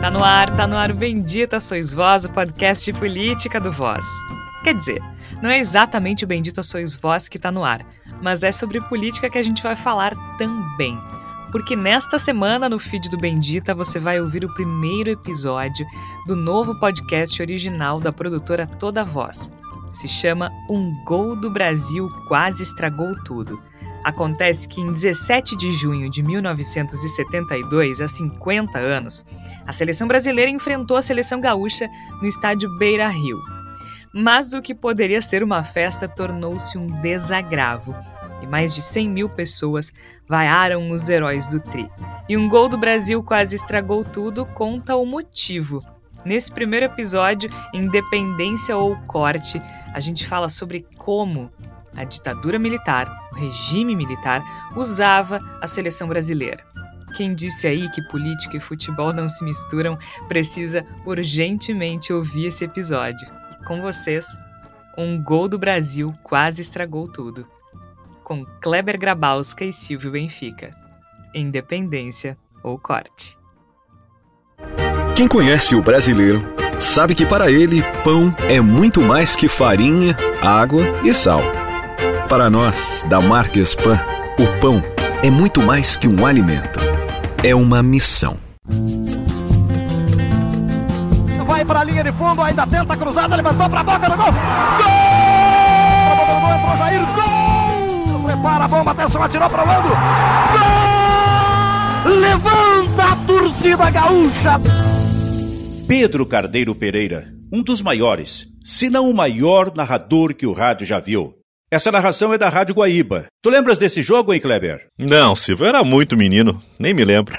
Tá no ar, tá no ar o Bendita Sois Vós, o podcast de política do Voz. Quer dizer, não é exatamente o Bendita Sois Vós que tá no ar, mas é sobre política que a gente vai falar também. Porque nesta semana, no feed do Bendita, você vai ouvir o primeiro episódio do novo podcast original da produtora Toda Voz. Se chama Um Gol do Brasil Quase Estragou Tudo. Acontece que em 17 de junho de 1972, há 50 anos, a seleção brasileira enfrentou a seleção gaúcha no estádio Beira Rio. Mas o que poderia ser uma festa tornou-se um desagravo e mais de 100 mil pessoas vaiaram os heróis do Tri. E um gol do Brasil quase estragou tudo, conta o motivo. Nesse primeiro episódio, Independência ou Corte, a gente fala sobre como a ditadura militar, o regime militar, usava a seleção brasileira. Quem disse aí que política e futebol não se misturam precisa urgentemente ouvir esse episódio. E com vocês, um gol do Brasil quase estragou tudo. Com Kleber Grabowska e Silvio Benfica. Independência ou corte. Quem conhece o brasileiro sabe que para ele pão é muito mais que farinha, água e sal. Para nós, da marca Spam, o pão é muito mais que um alimento. É uma missão. Vai para a linha de fundo, ainda tenta a cruzada, levantou para a boca do gol. Gol! Entrou Jair, gol! Prepara a bomba, atenção, atirou para o lado. Gol! Levanta a torcida gaúcha. Pedro Carneiro Pereira, um dos maiores, se não o maior narrador que o rádio já viu. Essa narração é da Rádio Guaíba. Tu lembras desse jogo, hein, Kleber? Não, Silvio, eu era muito menino, nem me lembro.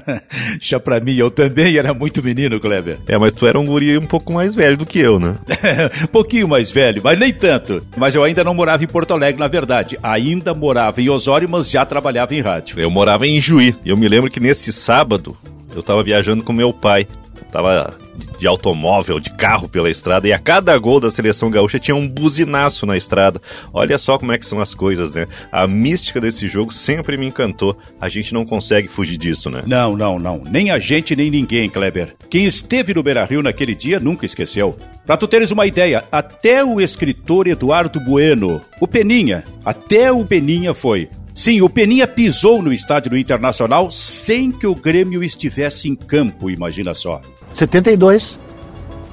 Já pra mim, eu também era muito menino, Kleber. É, mas tu era um guri um pouco mais velho do que eu, né? Pouquinho mais velho, mas nem tanto. Mas eu ainda não morava em Porto Alegre, na verdade. Ainda morava em Osório, mas já trabalhava em rádio. Eu morava em Juí. Eu me lembro que nesse sábado eu tava viajando com meu pai. Tava de automóvel, de carro pela estrada, e a cada gol da seleção gaúcha tinha um buzinaço na estrada. Olha só como é que são as coisas, né? A mística desse jogo sempre me encantou. A gente não consegue fugir disso, né? Não, não, não. Nem a gente, nem ninguém, Kleber. Quem esteve no Beira Rio naquele dia nunca esqueceu. Pra tu teres uma ideia, até o escritor Eduardo Bueno, o Peninha, até o Peninha foi. Sim, o Peninha pisou no estádio do Internacional sem que o Grêmio estivesse em campo, imagina só. 72.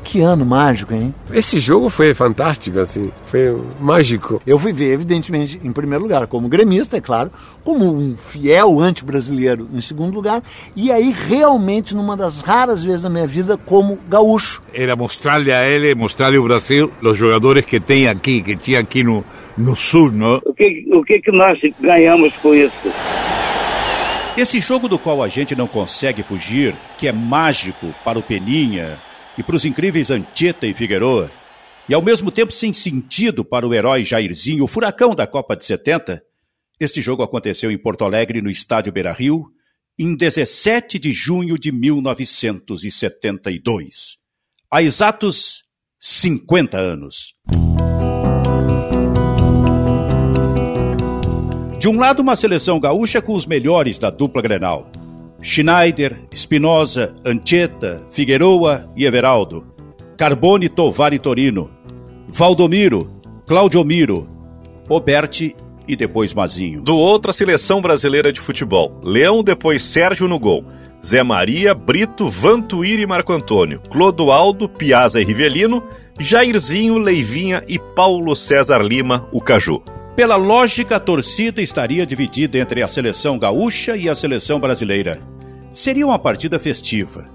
Que ano mágico, hein? Esse jogo foi fantástico, assim, foi mágico. Eu fui ver, evidentemente, em primeiro lugar, como gremista, é claro, como um fiel anti-brasileiro em segundo lugar, e aí realmente numa das raras vezes da minha vida como gaúcho. Era mostrar-lhe a ele, mostrar-lhe ao Brasil, os jogadores que tem aqui, que tinha aqui no, no sul, não? O que, o que, que nós ganhamos com isso? Esse jogo do qual a gente não consegue fugir, que é mágico para o Peninha e para os incríveis Antieta e Figueroa, e ao mesmo tempo sem sentido para o herói Jairzinho, o furacão da Copa de 70, este jogo aconteceu em Porto Alegre, no estádio Beira-Rio, em 17 de junho de 1972. Há exatos 50 anos. De um lado, uma seleção gaúcha com os melhores da dupla Grenal. Schneider, Espinosa, Anchieta, Figueroa e Everaldo. Carbone, Tovar e Torino. Valdomiro, Claudio Miro, Roberti e depois Mazinho. Do outro, a seleção brasileira de futebol. Leão, depois Sérgio no gol. Zé Maria, Brito, Vantuíri e Marco Antônio. Clodoaldo, Piazza e Rivelino. Jairzinho, Leivinha e Paulo César Lima, o Caju. Pela lógica, a torcida estaria dividida entre a seleção gaúcha e a seleção brasileira. Seria uma partida festiva.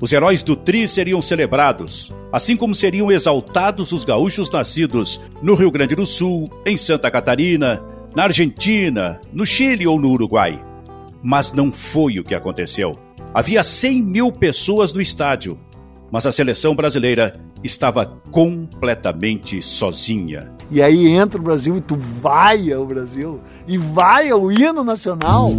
Os heróis do Tri seriam celebrados, assim como seriam exaltados os gaúchos nascidos no Rio Grande do Sul, em Santa Catarina, na Argentina, no Chile ou no Uruguai. Mas não foi o que aconteceu. Havia 100 mil pessoas no estádio, mas a seleção brasileira estava completamente sozinha. E aí entra o Brasil e tu vai ao Brasil. E vai ao hino nacional.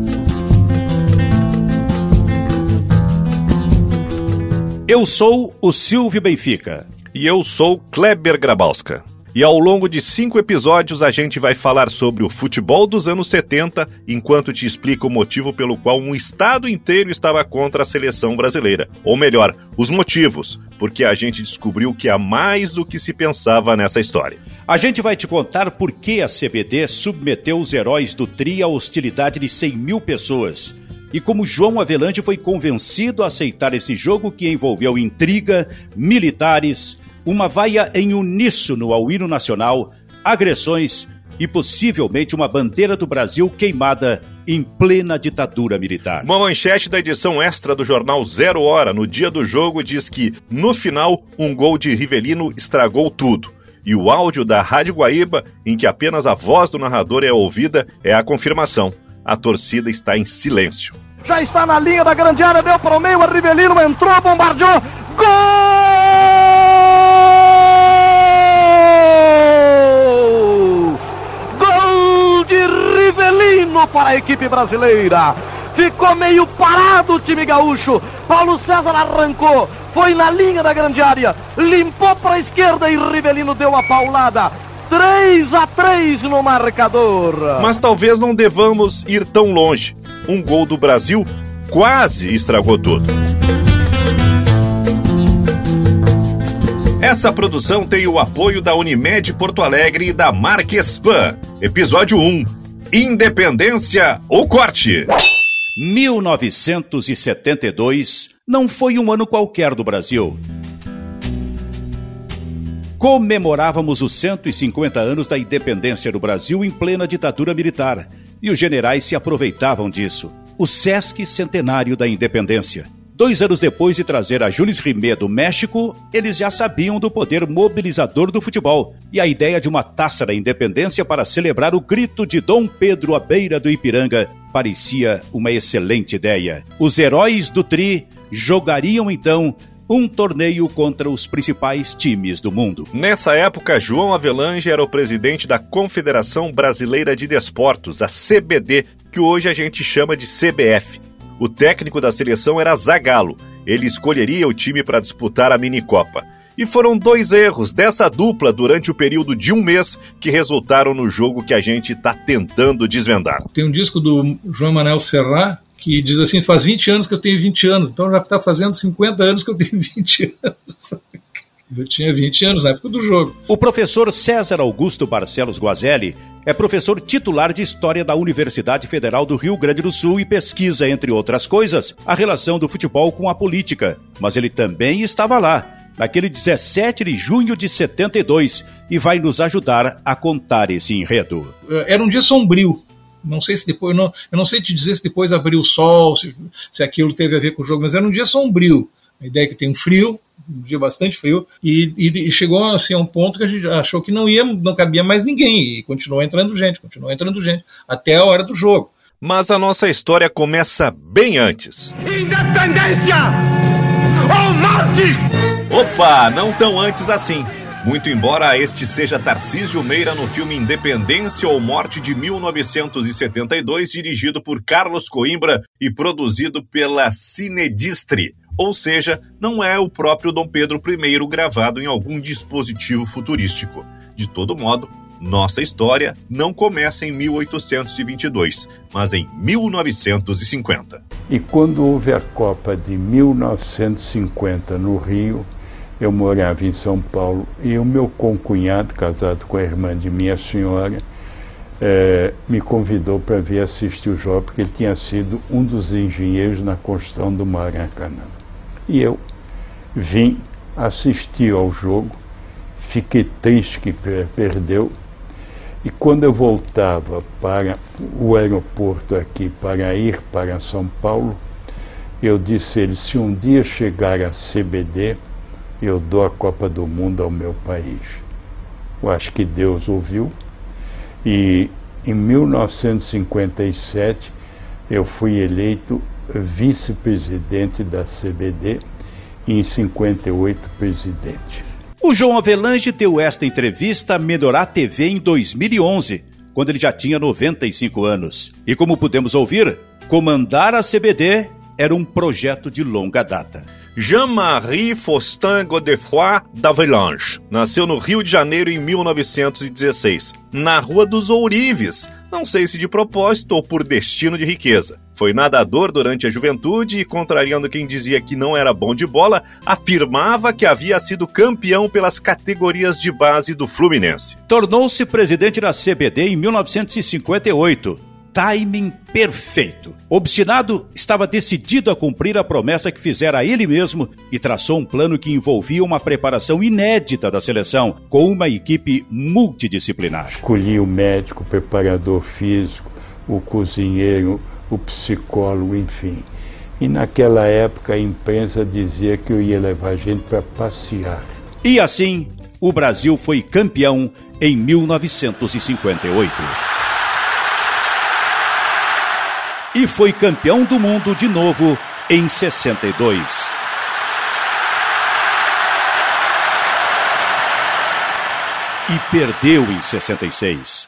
Eu sou o Silvio Benfica. E eu sou Kleber Grabowska. E ao longo de cinco episódios a gente vai falar sobre o futebol dos anos 70, enquanto te explica o motivo pelo qual um estado inteiro estava contra a seleção brasileira. Ou melhor, os motivos, porque a gente descobriu que há mais do que se pensava nessa história. A gente vai te contar por que a CBD submeteu os heróis do TRI à hostilidade de 100 mil pessoas. E como João Avelange foi convencido a aceitar esse jogo que envolveu intriga, militares, uma vaia em uníssono ao hino nacional, agressões e possivelmente uma bandeira do Brasil queimada em plena ditadura militar. Uma manchete da edição extra do jornal Zero Hora, no dia do jogo, diz que, no final, um gol de Rivelino estragou tudo. E o áudio da Rádio Guaíba, em que apenas a voz do narrador é ouvida, é a confirmação. A torcida está em silêncio. Já está na linha da grande área, deu para o meio, a Rivelino entrou, bombardeou. Gol! Gol de Rivelino para a equipe brasileira. Ficou meio parado o time gaúcho. Paulo César arrancou, foi na linha da grande área, limpou para a esquerda e Rivelino deu a paulada. 3 a 3 no marcador. Mas talvez não devamos ir tão longe. Um gol do Brasil quase estragou tudo. Essa produção tem o apoio da Unimed Porto Alegre e da Marquespan. Episódio 1: Independência ou Corte. 1972 não foi um ano qualquer do Brasil. Comemorávamos os 150 anos da independência do Brasil em plena ditadura militar, e os generais se aproveitavam disso. O Sesc Centenário da Independência. Dois anos depois de trazer a Jules Rimet do México, eles já sabiam do poder mobilizador do futebol e a ideia de uma taça da independência para celebrar o grito de Dom Pedro à beira do Ipiranga parecia uma excelente ideia. Os heróis do Tri jogariam então um torneio contra os principais times do mundo. Nessa época, João Avelange era o presidente da Confederação Brasileira de Desportos, a CBD, que hoje a gente chama de CBF. O técnico da seleção era Zagallo. Ele escolheria o time para disputar a minicopa. E foram dois erros dessa dupla durante o período de um mês que resultaram no jogo que a gente está tentando desvendar. Tem um disco do João Manuel Serrat que diz assim: faz 20 anos que eu tenho 20 anos, então já está fazendo 50 anos que eu tenho 20 anos. Eu tinha 20 anos na época do jogo. O professor César Augusto Barcelos Guazelli é professor titular de História da Universidade Federal do Rio Grande do Sul e pesquisa, entre outras coisas, a relação do futebol com a política. Mas ele também estava lá, naquele 17 de junho de 72, e vai nos ajudar a contar esse enredo. Era um dia sombrio. Não sei se depois, não, eu não sei te dizer se depois abriu o sol, se, se aquilo teve a ver com o jogo, mas era um dia sombrio. A ideia é que tem um frio, dia bastante frio, e, e, chegou assim, a um ponto que a gente achou que não ia, não cabia mais ninguém, e continuou entrando gente, continuou entrando gente, até a hora do jogo. Mas a nossa história começa bem antes. Independência ou morte! Opa, não tão antes assim. Muito embora este seja Tarcísio Meira no filme Independência ou Morte de 1972, dirigido por Carlos Coimbra e produzido pela Cinedistre ou seja, não é o próprio Dom Pedro I gravado em algum dispositivo futurístico. De todo modo, nossa história não começa em 1822, mas em 1950. E quando houve a Copa de 1950 no Rio, eu morava em São Paulo e o meu concunhado, casado com a irmã de minha senhora, é, me convidou para vir assistir o jogo, porque ele tinha sido um dos engenheiros na construção do Maracanã. E eu vim assistir ao jogo, fiquei triste que perdeu. E quando eu voltava para o aeroporto aqui para ir para São Paulo, eu disse a ele: se um dia chegar a CBD, eu dou a Copa do Mundo ao meu país. Eu acho que Deus ouviu. E em 1957 eu fui eleito vice-presidente da CBD e em 58 presidente. O João Avelange deu esta entrevista à Medorá TV em 2011, quando ele já tinha 95 anos. E como pudemos ouvir, comandar a CBD era um projeto de longa data. Jean-Marie Faustin Godefroy d'Avelange. Nasceu no Rio de Janeiro em 1916, na Rua dos Ourives, não sei se de propósito ou por destino de riqueza. Foi nadador durante a juventude e, contrariando quem dizia que não era bom de bola, afirmava que havia sido campeão pelas categorias de base do Fluminense. Tornou-se presidente da CBD em 1958. Timing perfeito. Obstinado, estava decidido a cumprir a promessa que fizera a ele mesmo e traçou um plano que envolvia uma preparação inédita da seleção, com uma equipe multidisciplinar. Escolhi o médico, o preparador físico, o cozinheiro, o psicólogo, enfim. E naquela época a imprensa dizia que eu ia levar a gente para passear. E assim, o Brasil foi campeão em 1958. E foi campeão do mundo de novo em 62. E perdeu em 66.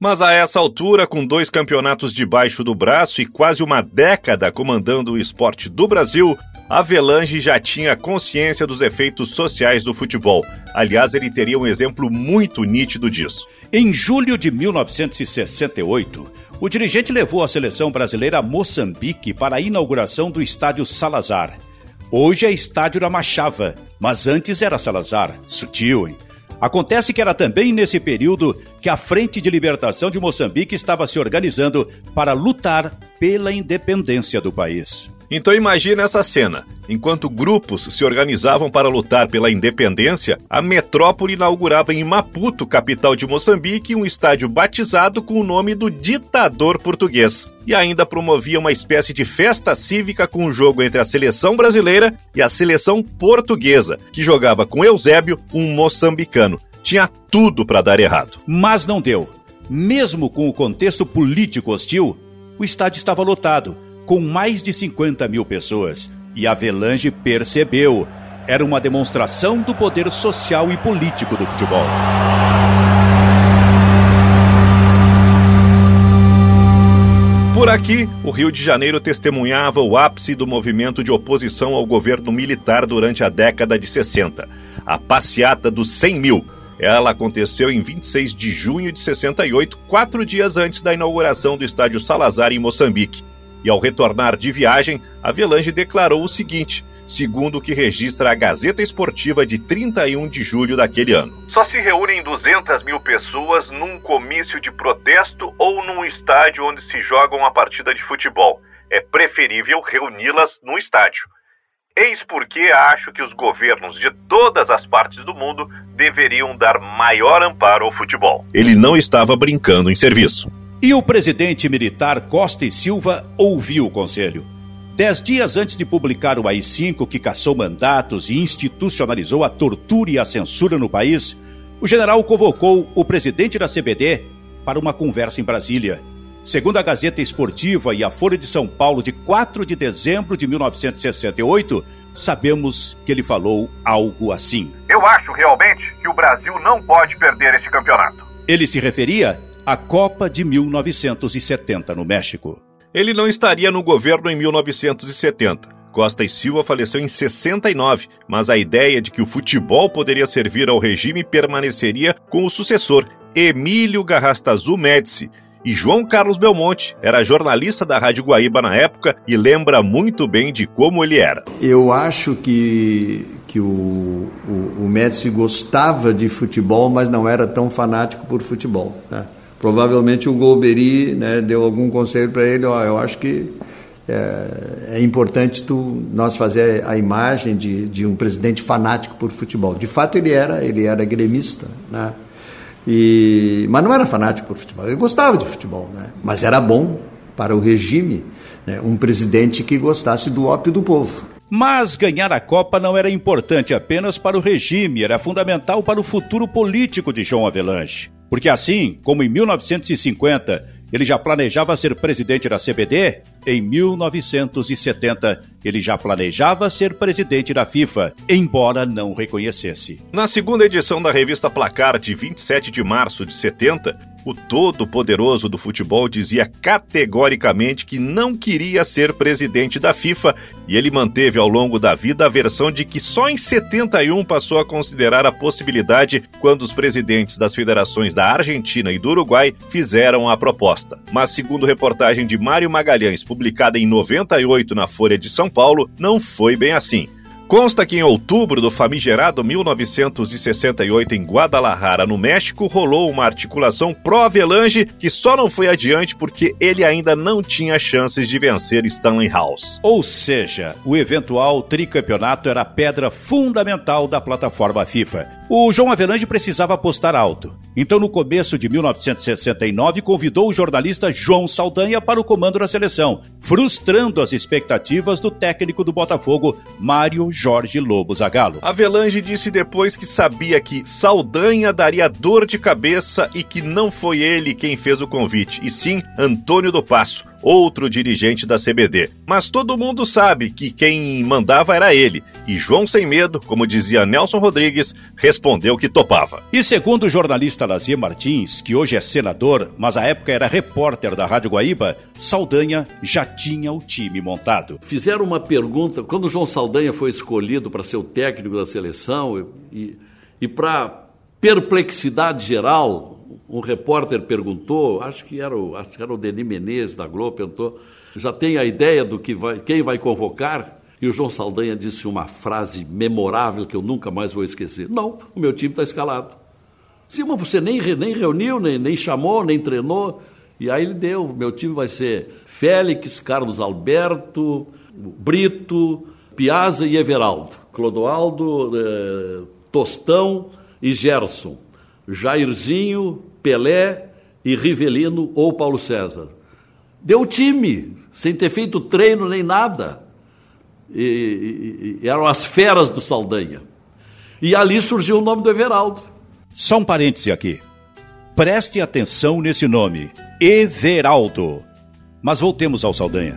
Mas a essa altura, com dois campeonatos debaixo do braço e quase uma década comandando o esporte do Brasil, Avelange já tinha consciência dos efeitos sociais do futebol. Aliás, ele teria um exemplo muito nítido disso. Em julho de 1968, o dirigente levou a seleção brasileira a Moçambique para a inauguração do estádio Salazar. Hoje é estádio da Machava, mas antes era Salazar. Sutil, hein? Acontece que era também nesse período que a Frente de Libertação de Moçambique estava se organizando para lutar pela independência do país. Então imagine essa cena. Enquanto grupos se organizavam para lutar pela independência, a metrópole inaugurava em Maputo, capital de Moçambique, um estádio batizado com o nome do ditador português. E ainda promovia uma espécie de festa cívica com um jogo entre a seleção brasileira e a seleção portuguesa, que jogava com Eusébio, um moçambicano. Tinha tudo para dar errado. Mas não deu. Mesmo com o contexto político hostil, o estádio estava lotado com mais de 50 mil pessoas. E Avelange percebeu. Era uma demonstração do poder social e político do futebol. Por aqui, o Rio de Janeiro testemunhava o ápice do movimento de oposição ao governo militar durante a década de 60. A passeata dos 100 mil. Ela aconteceu em 26 de junho de 68, quatro dias antes da inauguração do estádio Salazar em Moçambique. E ao retornar de viagem, Avelange declarou o seguinte, segundo o que registra a Gazeta Esportiva de 31 de julho daquele ano. Só se reúnem 200 mil pessoas num comício de protesto ou num estádio onde se joga uma partida de futebol. É preferível reuni-las num estádio. Eis porque acho que os governos de todas as partes do mundo deveriam dar maior amparo ao futebol. Ele não estava brincando em serviço. E o presidente militar Costa e Silva ouviu o conselho. Dez dias antes de publicar o AI-5, que caçou mandatos e institucionalizou a tortura e a censura no país, o general convocou o presidente da CBD para uma conversa em Brasília. Segundo a Gazeta Esportiva e a Folha de São Paulo de 4 de dezembro de 1968, sabemos que ele falou algo assim. Eu acho realmente que o Brasil não pode perder este campeonato. Ele se referia a Copa de 1970 no México. Ele não estaria no governo em 1970. Costa e Silva faleceu em 69, mas a ideia de que o futebol poderia servir ao regime permaneceria com o sucessor, Emílio Garrastazu Médici. E João Carlos Belmonte era jornalista da Rádio Guaíba na época e lembra muito bem de como ele era. Eu acho que, que o, o, o gostava de futebol, mas não era tão fanático por futebol. Né? Provavelmente o Golbery né, deu algum conselho para ele, eu acho que é, é, importante tu, nós fazer a imagem de, de um presidente fanático por futebol. De fato ele era, ele era gremista, né? E, mas não era fanático por futebol, ele gostava de futebol, né? mas era bom para o regime né? um presidente que gostasse do ópio do povo. Mas ganhar a Copa não era importante apenas para o regime, era fundamental para o futuro político de João Avelanche. Porque assim como em 1950 ele já planejava ser presidente da CBD, em 1970 ele já planejava ser presidente da FIFA, embora não reconhecesse. Na segunda edição da revista Placar, de 27 de março de 70, o todo-poderoso do futebol dizia categoricamente que não queria ser presidente da FIFA e ele manteve ao longo da vida a versão de que só em 71 passou a considerar a possibilidade quando os presidentes das federações da Argentina e do Uruguai fizeram a proposta. Mas, segundo reportagem de Mário Magalhães, publicada em 98 na Folha de São Paulo, não foi bem assim. Consta que em outubro do famigerado 1968 em Guadalajara, no México, rolou uma articulação pró-Avelange que só não foi adiante porque ele ainda não tinha chances de vencer Stanley House. Ou seja, o eventual tricampeonato era a pedra fundamental da plataforma FIFA. O João Avelange precisava apostar alto. Então, no começo de 1969, convidou o jornalista João Saldanha para o comando da seleção, frustrando as expectativas do técnico do Botafogo, Mário Jorge Lobo Zagallo. Avelange disse depois que sabia que Saldanha daria dor de cabeça e que não foi ele quem fez o convite, e sim Antônio do Passo, outro dirigente da CBD. Mas todo mundo sabe que quem mandava era ele, e João Sem Medo, como dizia Nelson Rodrigues, respondeu que topava. E segundo o jornalista Lazier Martins, que hoje é senador, mas à época era repórter da Rádio Guaíba, Saldanha já tinha o time montado. Fizeram uma pergunta, quando o João Saldanha foi escolhido para ser o técnico da seleção, e, e para perplexidade geral, um repórter perguntou, acho que era o, acho que era o Denis Menezes da Globo, perguntou, já tem a ideia do que vai, quem vai convocar? E o João Saldanha disse uma frase memorável que eu nunca mais vou esquecer. Não, o meu time está escalado. Sim, mas você nem, nem reuniu, nem, nem chamou, nem treinou. E aí ele deu, meu time vai ser Félix, Carlos Alberto, Brito, Piazza e Everaldo. Clodoaldo, eh, Tostão e Gerson. Jairzinho, Pelé e Rivelino ou Paulo César. Deu time, sem ter feito treino nem nada. E, e, e eram as feras do Saldanha. E ali surgiu o nome do Everaldo. Só um parêntese aqui. Preste atenção nesse nome, Everaldo. Mas voltemos ao Saldanha.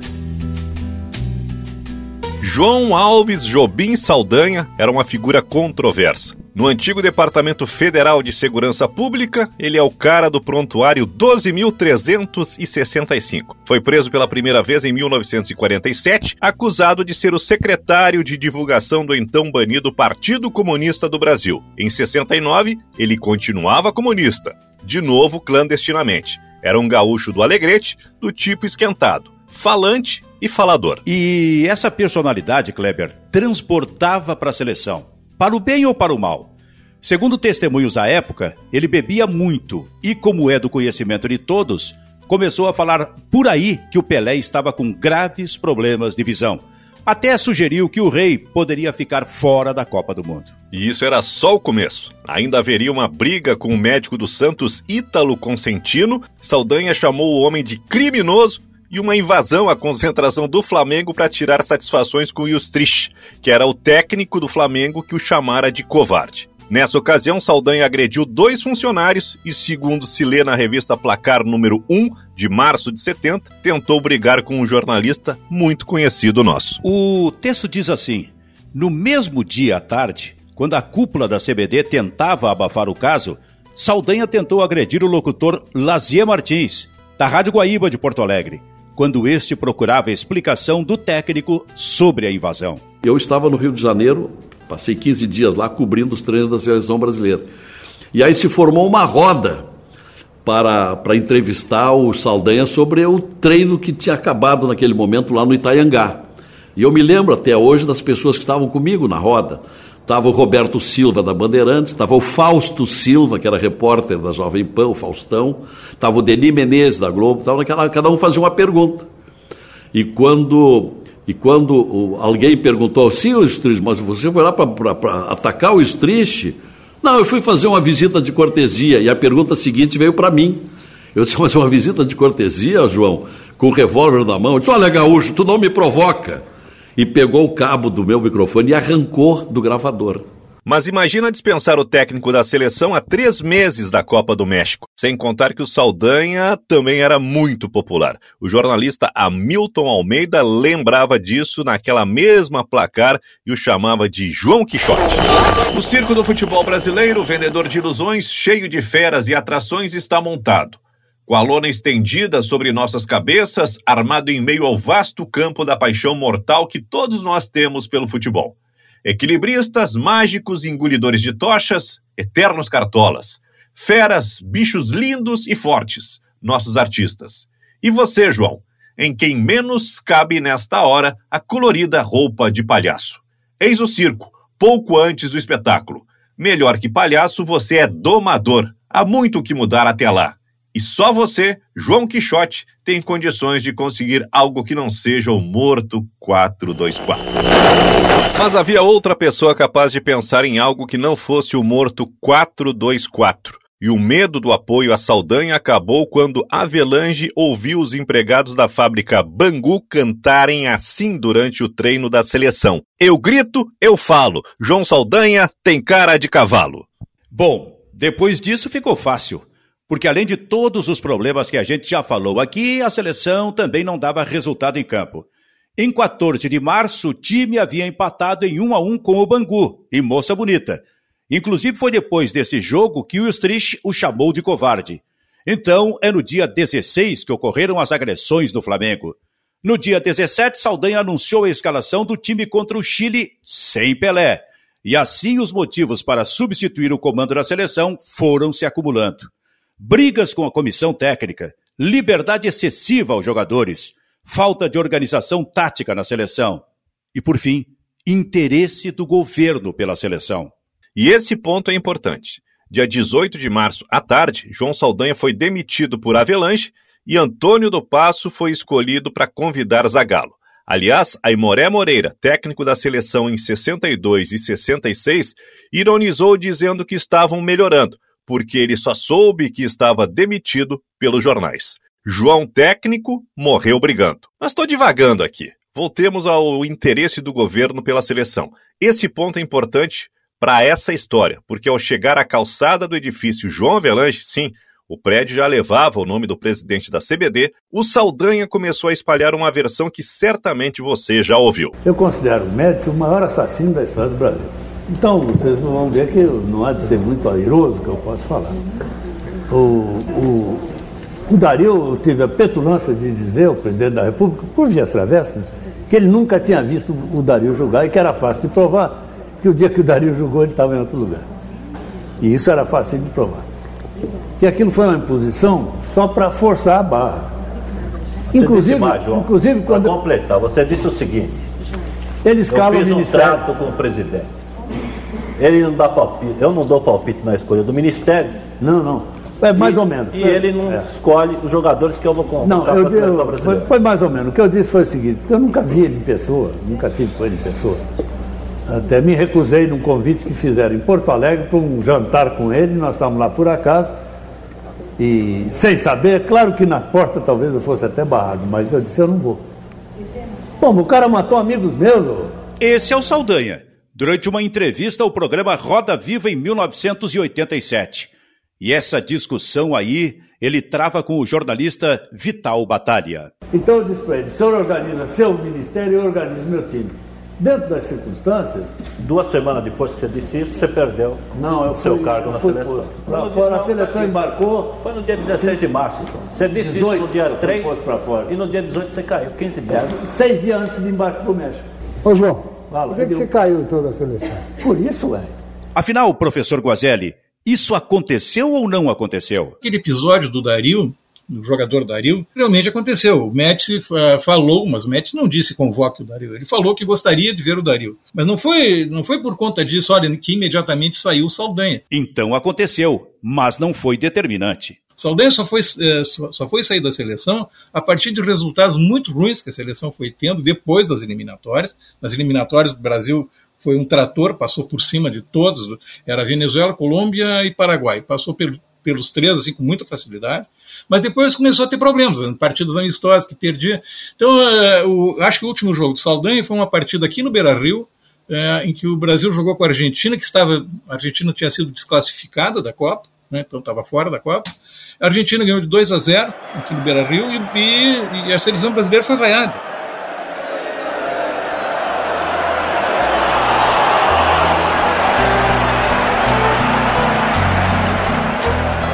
João Alves Jobim Saldanha era uma figura controversa. No antigo Departamento Federal de Segurança Pública, ele é o cara do prontuário 12.365. Foi preso pela primeira vez em 1947, acusado de ser o secretário de divulgação do então banido Partido Comunista do Brasil. Em 69, ele continuava comunista, de novo clandestinamente. Era um gaúcho do Alegrete, do tipo esquentado, falante e falador. E essa personalidade, Kleber, transportava para a seleção para o bem ou para o mal. Segundo testemunhos à época, ele bebia muito e, como é do conhecimento de todos, começou a falar por aí que o Pelé estava com graves problemas de visão. Até sugeriu que o rei poderia ficar fora da Copa do Mundo. E isso era só o começo. Ainda haveria uma briga com o médico do Santos, Ítalo Consentino. Saldanha chamou o homem de criminoso e uma invasão à concentração do Flamengo para tirar satisfações com o Justrich, que era o técnico do Flamengo que o chamara de covarde. Nessa ocasião, Saldanha agrediu dois funcionários e, segundo se lê na revista Placar número 1, de março de 70, tentou brigar com um jornalista muito conhecido nosso. O texto diz assim: No mesmo dia à tarde, quando a cúpula da CBD tentava abafar o caso, Saldanha tentou agredir o locutor Lazier Martins, da Rádio Guaíba de Porto Alegre quando este procurava explicação do técnico sobre a invasão. Eu estava no Rio de Janeiro, passei 15 dias lá cobrindo os treinos da seleção brasileira. E aí se formou uma roda para, para entrevistar o Saldanha sobre o treino que tinha acabado naquele momento lá no Itaiangá. E eu me lembro até hoje das pessoas que estavam comigo na roda. Estava o Roberto Silva da Bandeirantes, estava o Fausto Silva, que era repórter da Jovem Pan, o Faustão, estava o Denis Menezes da Globo, tava naquela, cada um fazia uma pergunta. E quando, e quando alguém perguntou, sim, o Strich, mas você foi lá para atacar o Strich? Não, eu fui fazer uma visita de cortesia, e a pergunta seguinte veio para mim. Eu disse, mas uma visita de cortesia, João, com o revólver na mão? Eu disse, olha, Gaúcho, tu não me provoca e pegou o cabo do meu microfone e arrancou do gravador. Mas imagina dispensar o técnico da seleção a três meses da Copa do México, sem contar que o Saldanha também era muito popular. O jornalista Hamilton Almeida lembrava disso naquela mesma placar e o chamava de João Quixote. O circo do futebol brasileiro, vendedor de ilusões, cheio de feras e atrações, está montado. Com a lona estendida sobre nossas cabeças, armado em meio ao vasto campo da paixão mortal que todos nós temos pelo futebol. Equilibristas, mágicos, engolidores de tochas, eternos cartolas. Feras, bichos lindos e fortes, nossos artistas. E você, João, em quem menos cabe nesta hora a colorida roupa de palhaço. Eis o circo, pouco antes do espetáculo. Melhor que palhaço, você é domador. Há muito que mudar até lá. E só você, João Quixote, tem condições de conseguir algo que não seja o morto 424. Mas havia outra pessoa capaz de pensar em algo que não fosse o morto 424. E o medo do apoio à Saldanha acabou quando Avelange ouviu os empregados da fábrica Bangu cantarem assim durante o treino da seleção. Eu grito, eu falo. João Saldanha tem cara de cavalo. Bom, depois disso ficou fácil. Porque além de todos os problemas que a gente já falou aqui, a seleção também não dava resultado em campo. Em 14 de março, o time havia empatado em 1 a 1 com o Bangu, e moça bonita. Inclusive foi depois desse jogo que o Strich o chamou de covarde. Então, é no dia 16 que ocorreram as agressões no Flamengo. No dia 17, Saldanha anunciou a escalação do time contra o Chile sem Pelé. E assim os motivos para substituir o comando da seleção foram se acumulando brigas com a comissão técnica, liberdade excessiva aos jogadores, falta de organização tática na seleção e, por fim, interesse do governo pela seleção. E esse ponto é importante. Dia 18 de março, à tarde, João Saldanha foi demitido por Avelanche e Antônio do Passo foi escolhido para convidar Zagallo. Aliás, Aimoré Moreira, técnico da seleção em 62 e 66, ironizou dizendo que estavam melhorando, porque ele só soube que estava demitido pelos jornais. João Técnico morreu brigando. Mas estou divagando aqui. Voltemos ao interesse do governo pela seleção. Esse ponto é importante para essa história, porque ao chegar à calçada do edifício João Avelange, sim, o prédio já levava o nome do presidente da CBD, o Saldanha começou a espalhar uma versão que certamente você já ouviu. Eu considero o Médici o maior assassino da história do Brasil. Então, vocês vão ver que não há de ser muito airoso que eu posso falar. O, o, o Dario teve a petulância de dizer, o presidente da República, por vias travessas, que ele nunca tinha visto o Dario julgar e que era fácil de provar que o dia que o Dario julgou ele estava em outro lugar. E isso era fácil de provar. Que aquilo foi uma imposição só para forçar a barra. Você inclusive, mais, João, inclusive quando. Para completar, você disse o seguinte. Ele escala eu fiz um trato com o presidente. Ele não dá palpite. Eu não dou palpite na escolha do Ministério. Não, não. É mais e, ou menos. E ele não é. escolhe os jogadores que eu vou convocar não, eu, para a seleção brasileira. Foi, foi, mais ou menos. O que eu disse foi o seguinte, porque eu nunca vi ele em pessoa, nunca tive com ele em pessoa. Até me recusei num convite que fizeram em Porto Alegre para um jantar com ele, nós estávamos lá por acaso. E sem saber, claro que na porta talvez eu fosse até barrado, mas eu disse, eu não vou. Bom, o cara matou amigos meus. Esse é o Saldanha durante uma entrevista ao programa Roda Viva em 1987. E essa discussão aí ele trava com o jornalista Vital Batalha. Então eu disse para ele: o senhor organiza seu ministério e eu organizo meu time. Dentro das circunstâncias. Duas semanas depois que você disse isso, você perdeu não, eu seu fui, cargo na seleção. Para fora, a seleção embarcou. Foi no dia 16 de março. Então. Você disse 18, isso no dia 3 fora. e no dia 18 você caiu, 15 dias. Seis dias antes de embarcar para o México. Ô, João. Fala, Por que, que você caiu toda a seleção? Por isso, é. Afinal, professor Guazelli, isso aconteceu ou não aconteceu? Aquele episódio do Dario, do jogador Dario, realmente aconteceu. O Médici uh, falou, mas o Médici não disse convoque o Dario. Ele falou que gostaria de ver o Dario. Mas não foi, não foi por conta disso, olha, que imediatamente saiu o Saldanha. Então aconteceu, mas não foi determinante. Saldanha só foi, eh, só foi sair da seleção a partir de resultados muito ruins que a seleção foi tendo depois das eliminatórias. Nas eliminatórias, o Brasil foi um trator, passou por cima de todos, era Venezuela, Colômbia e Paraguai. Passou pelos três assim, com muita facilidade. Mas depois começou a ter problemas, né? partidas amistosas que perdia. Então, o, acho que o último jogo de Saldanha foi uma partida aqui no Beira Rio, é, em que o Brasil jogou com a Argentina, que estava. A Argentina tinha sido desclassificada da Copa, né, então estava fora da Copa. A Argentina ganhou de 2 a 0 aqui no Beira Rio e, e, e a seleção brasileira foi vaiada.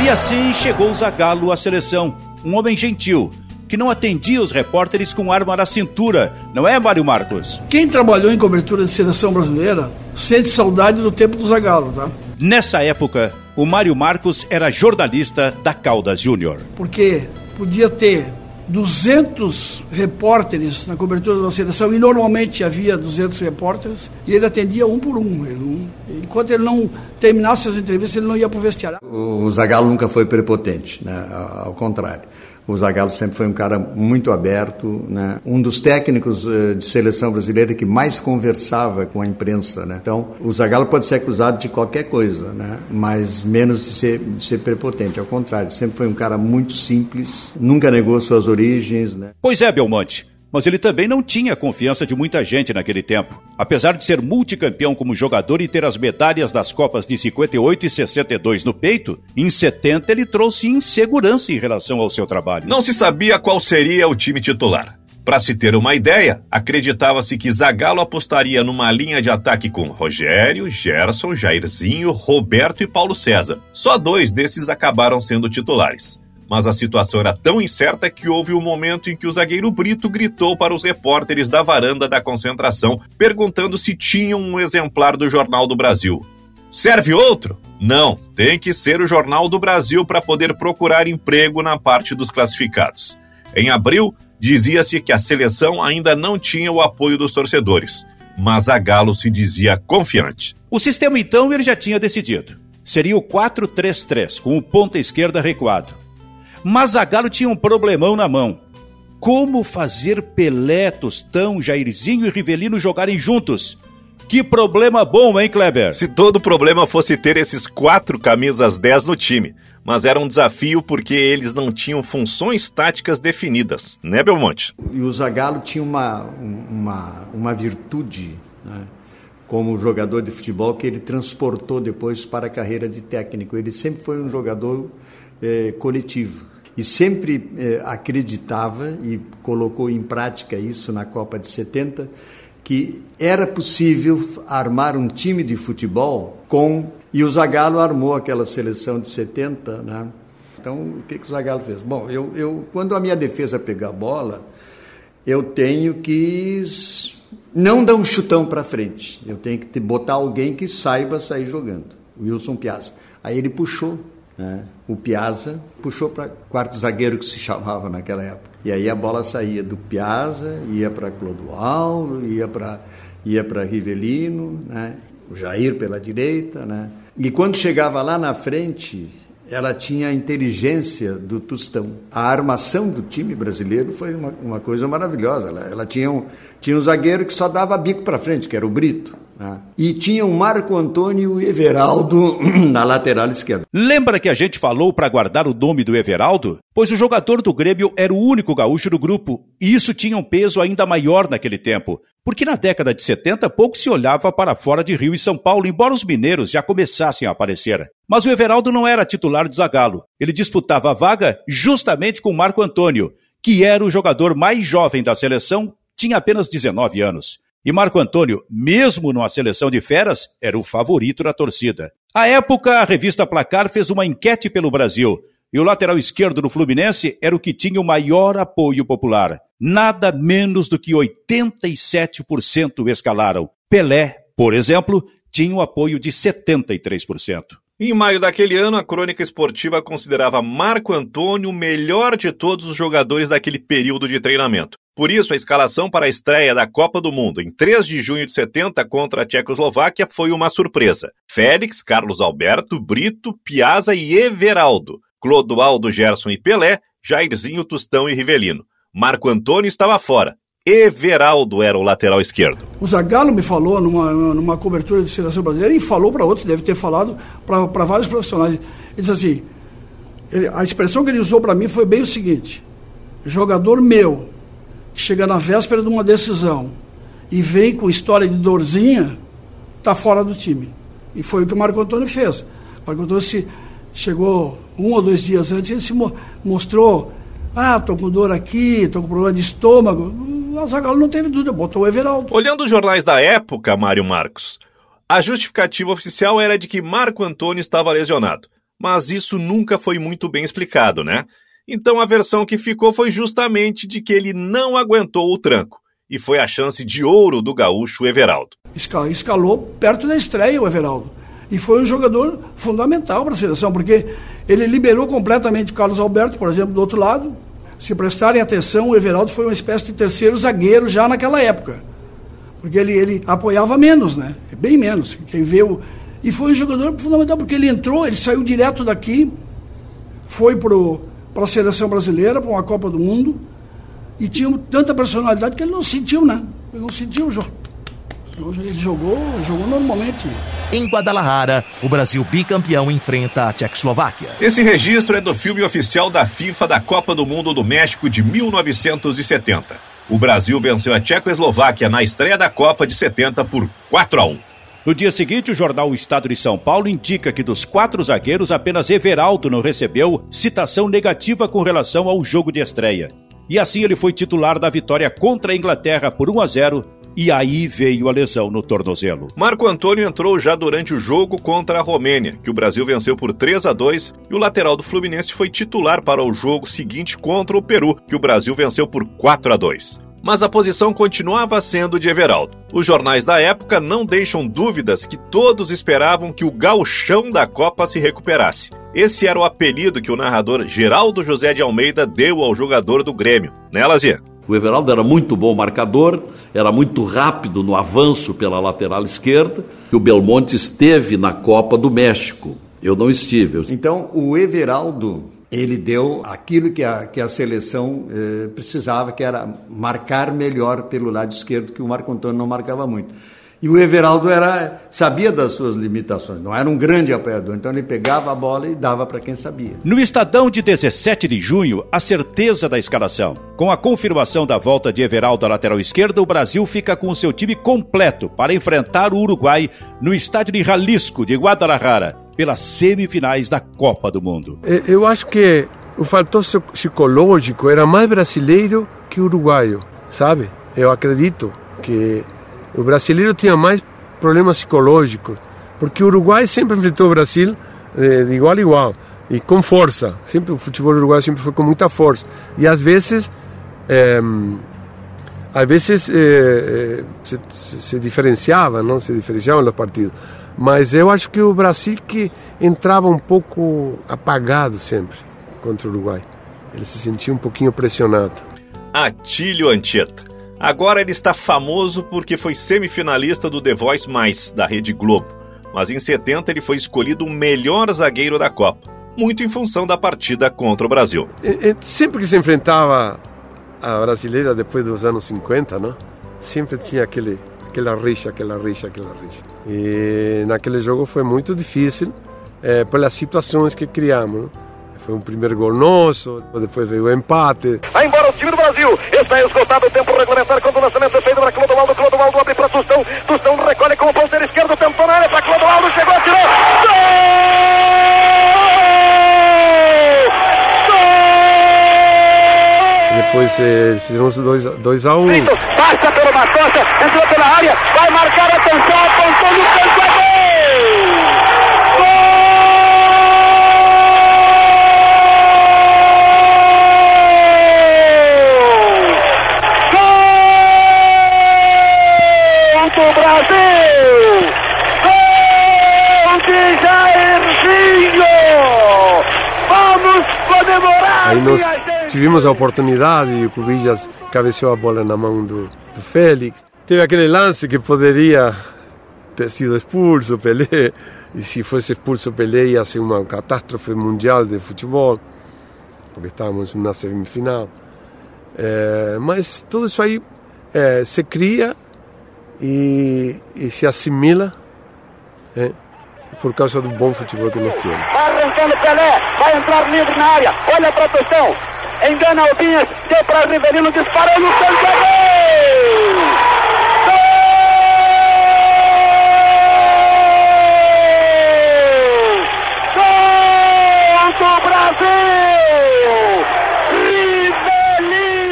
E assim chegou o Zagallo à seleção, um homem gentil, que não atendia os repórteres com arma na cintura, não é, Mário Marcos? Quem trabalhou em cobertura de seleção brasileira sente saudade do tempo do Zagallo, tá? Nessa época, o Mário Marcos era jornalista da Caldas Júnior. Porque podia ter 200 repórteres na cobertura da seleção e normalmente havia 200 repórteres e ele atendia um por um. Ele não, enquanto ele não terminasse as entrevistas, ele não ia para o vestiário. O Zagallo nunca foi prepotente, né? ao contrário. O Zagallo sempre foi um cara muito aberto, né? um dos técnicos uh, de seleção brasileira que mais conversava com a imprensa. Né? Então, o Zagallo pode ser acusado de qualquer coisa, né? mas menos de ser, de ser prepotente. Ao contrário, sempre foi um cara muito simples, nunca negou suas origens. Né? Pois é, Belmonte mas ele também não tinha a confiança de muita gente naquele tempo. Apesar de ser multicampeão como jogador e ter as medalhas das Copas de 58 e 62 no peito, em 70 ele trouxe insegurança em relação ao seu trabalho. Não se sabia qual seria o time titular. Para se ter uma ideia, acreditava-se que Zagallo apostaria numa linha de ataque com Rogério, Gerson, Jairzinho, Roberto e Paulo César. Só dois desses acabaram sendo titulares. Mas a situação era tão incerta que houve um momento em que o zagueiro Brito gritou para os repórteres da varanda da concentração, perguntando se tinham um exemplar do Jornal do Brasil. Serve outro? Não, tem que ser o Jornal do Brasil para poder procurar emprego na parte dos classificados. Em abril, dizia-se que a seleção ainda não tinha o apoio dos torcedores, mas a Galo se dizia confiante. O sistema então ele já tinha decidido. Seria o 4-3-3, com o ponta esquerda recuado. Mas Zagallo tinha um problemão na mão. Como fazer Pelé, Tostão, Jairzinho e Rivelino jogarem juntos? Que problema bom, hein, Kleber? Se todo problema fosse ter esses quatro camisas 10 no time. Mas era um desafio porque eles não tinham funções táticas definidas, né, Belmonte? E o Zagallo tinha uma, uma, uma virtude, né, como jogador de futebol, que ele transportou depois para a carreira de técnico. Ele sempre foi um jogador eh, coletivo e sempre eh, acreditava e colocou em prática isso na Copa de 70 que era possível armar um time de futebol com e o Zagallo armou aquela seleção de 70, né? Então, o que, que o Zagallo fez? Bom, eu, eu, quando a minha defesa pegar a bola, eu tenho que não dar um chutão para frente. Eu tenho que botar alguém que saiba sair jogando. Wilson Piazza. Aí ele puxou né? O Piazza puxou para quarto zagueiro que se chamava naquela época. E aí a bola saía do Piazza, ia para Clodoaldo, ia para ia para Rivelino, né? o Jair pela direita. Né? E quando chegava lá na frente, ela tinha a inteligência do Tostão. A armação do time brasileiro foi uma, uma coisa maravilhosa. Ela, ela tinha, um, tinha um zagueiro que só dava bico para frente, que era o Brito. Né? E tinha o Marco Antônio Everaldo na lateral esquerda. Lembra que a gente falou para guardar o nome do Everaldo? Pois o jogador do Grêmio era o único gaúcho do grupo, e isso tinha um peso ainda maior naquele tempo. Porque na década de 70 pouco se olhava para fora de Rio e São Paulo, embora os mineiros já começassem a aparecer. Mas o Everaldo não era titular do Zagallo. Ele disputava a vaga justamente com Marco Antônio, que era o jogador mais jovem da seleção, tinha apenas 19 anos. E Marco Antônio, mesmo numa seleção de feras, era o favorito da torcida. À época, a revista Placar fez uma enquete pelo Brasil, e o lateral esquerdo do Fluminense era o que tinha o maior apoio popular. Nada menos do que 87% escalaram. Pelé, por exemplo, tinha o apoio de 73%. Em maio daquele ano, a crônica esportiva considerava Marco Antônio o melhor de todos os jogadores daquele período de treinamento. Por isso, a escalação para a estreia da Copa do Mundo em 3 de junho de 70 contra a Tchecoslováquia foi uma surpresa. Félix, Carlos Alberto, Brito, Piazza e Everaldo. Clodoaldo, Gerson e Pelé, Jairzinho, Tostão e Rivelino. Marco Antônio estava fora. Everaldo era o lateral esquerdo. O Zagallo me falou numa, numa cobertura de seleção brasileira e falou para outros, deve ter falado para vários profissionais. Ele disse assim: ele, a expressão que ele usou para mim foi bem o seguinte: jogador meu, chega na véspera de uma decisão e vem com história de dorzinha, está fora do time. E foi o que o Marco Antônio fez. O Marco Antônio se chegou um ou dois dias antes, ele se mo mostrou, ah, estou com dor aqui, estou com problema de estômago. O Zagallo não teve dúvida, botou o Everaldo. Olhando os jornais da época, Mário Marcos, a justificativa oficial era de que Marco Antônio estava lesionado. Mas isso nunca foi muito bem explicado, né? Então a versão que ficou foi justamente de que ele não aguentou o tranco. E foi a chance de ouro do gaúcho Everaldo. Escalou perto da estreia o Everaldo. E foi um jogador fundamental para a seleção, porque ele liberou completamente o Carlos Alberto, por exemplo, do outro lado. Se prestarem atenção, o Everaldo foi uma espécie de terceiro zagueiro já naquela época. Porque ele, ele apoiava menos, né? Bem menos. Quem vê o... E foi um jogador fundamental, porque ele entrou, ele saiu direto daqui, foi para a seleção brasileira, para uma Copa do Mundo, e tinha tanta personalidade que ele não sentiu, né? Ele não sentiu o jogo. Ele jogou, jogou normalmente. Em Guadalajara, o Brasil bicampeão enfrenta a Tchecoslováquia. Esse registro é do filme oficial da FIFA da Copa do Mundo do México de 1970. O Brasil venceu a Tchecoslováquia na estreia da Copa de 70 por 4 a 1. No dia seguinte, o jornal O Estado de São Paulo indica que dos quatro zagueiros, apenas Everaldo não recebeu citação negativa com relação ao jogo de estreia. E assim ele foi titular da vitória contra a Inglaterra por 1 a 0 e aí veio a lesão no tornozelo. Marco Antônio entrou já durante o jogo contra a Romênia, que o Brasil venceu por 3 a 2, e o lateral do Fluminense foi titular para o jogo seguinte contra o Peru, que o Brasil venceu por 4 a 2 mas a posição continuava sendo de Everaldo. Os jornais da época não deixam dúvidas que todos esperavam que o gauchão da Copa se recuperasse. Esse era o apelido que o narrador Geraldo José de Almeida deu ao jogador do Grêmio, né, Lazia? O Everaldo era muito bom marcador, era muito rápido no avanço pela lateral esquerda. E o Belmonte esteve na Copa do México. Eu não estive. Então, o Everaldo ele deu aquilo que a, que a seleção eh, precisava, que era marcar melhor pelo lado esquerdo, que o Marco Antônio não marcava muito. E o Everaldo era, sabia das suas limitações, não era um grande apoiador, então ele pegava a bola e dava para quem sabia. No Estadão de 17 de junho, a certeza da escalação. Com a confirmação da volta de Everaldo à lateral esquerda, o Brasil fica com o seu time completo para enfrentar o Uruguai no estádio de Jalisco, de Guadalajara, pelas semifinais da Copa do Mundo. Eu acho que o fator psicológico era mais brasileiro que uruguaio, sabe? Eu acredito que o brasileiro tinha mais problemas psicológicos, porque o Uruguai sempre enfrentou o Brasil de, de igual a igual e com força. Sempre o futebol uruguaio sempre foi com muita força e às vezes é, às vezes é, se, se, diferenciava, não se diferenciavam nos partidos. Mas eu acho que o Brasil que entrava um pouco apagado sempre contra o Uruguai. Ele se sentia um pouquinho pressionado. Atílio Anchieta. Agora ele está famoso porque foi semifinalista do The Voice Mais, da Rede Globo. Mas em 70 ele foi escolhido o melhor zagueiro da Copa, muito em função da partida contra o Brasil. Sempre que se enfrentava a brasileira depois dos anos 50, não? sempre tinha aquele aquela rixa, aquela rixa, aquela rixa. E naquele jogo foi muito difícil é, pelas situações que criamos. Foi um primeiro gol nosso, depois veio o empate. Vai embora o time do Brasil. Está esgotado o tempo regulamentar quando o lançamento é feito para Clodoaldo. Clodoaldo abre para Tustão. Tustão recolhe com o ponteiro esquerdo. Tentou na área para Clodoaldo. Chegou, tirou. Depois eh, fizemos 2 a 1 um. Passa pelo Matocha, entrou pela área, vai marcar a atenção, apontou no canto, é gol! Gol do Brasil! Gol de Jairzinho! Vamos comemorar! Aí nós tivemos a oportunidade e o Cubillas cabeceou a bola na mão do, do Félix. Teve aquele lance que poderia ter sido expulso Pelé, e se fosse expulso Pelé ia ser uma catástrofe mundial de futebol, porque estávamos na semifinal. É, mas tudo isso aí é, se cria e, e se assimila é, por causa do bom futebol que nós temos. Vai arrancando Pelé, vai entrar livre na área, olha a proteção, engana Albinhas, deu para Riverino, disparou no canto, Gol!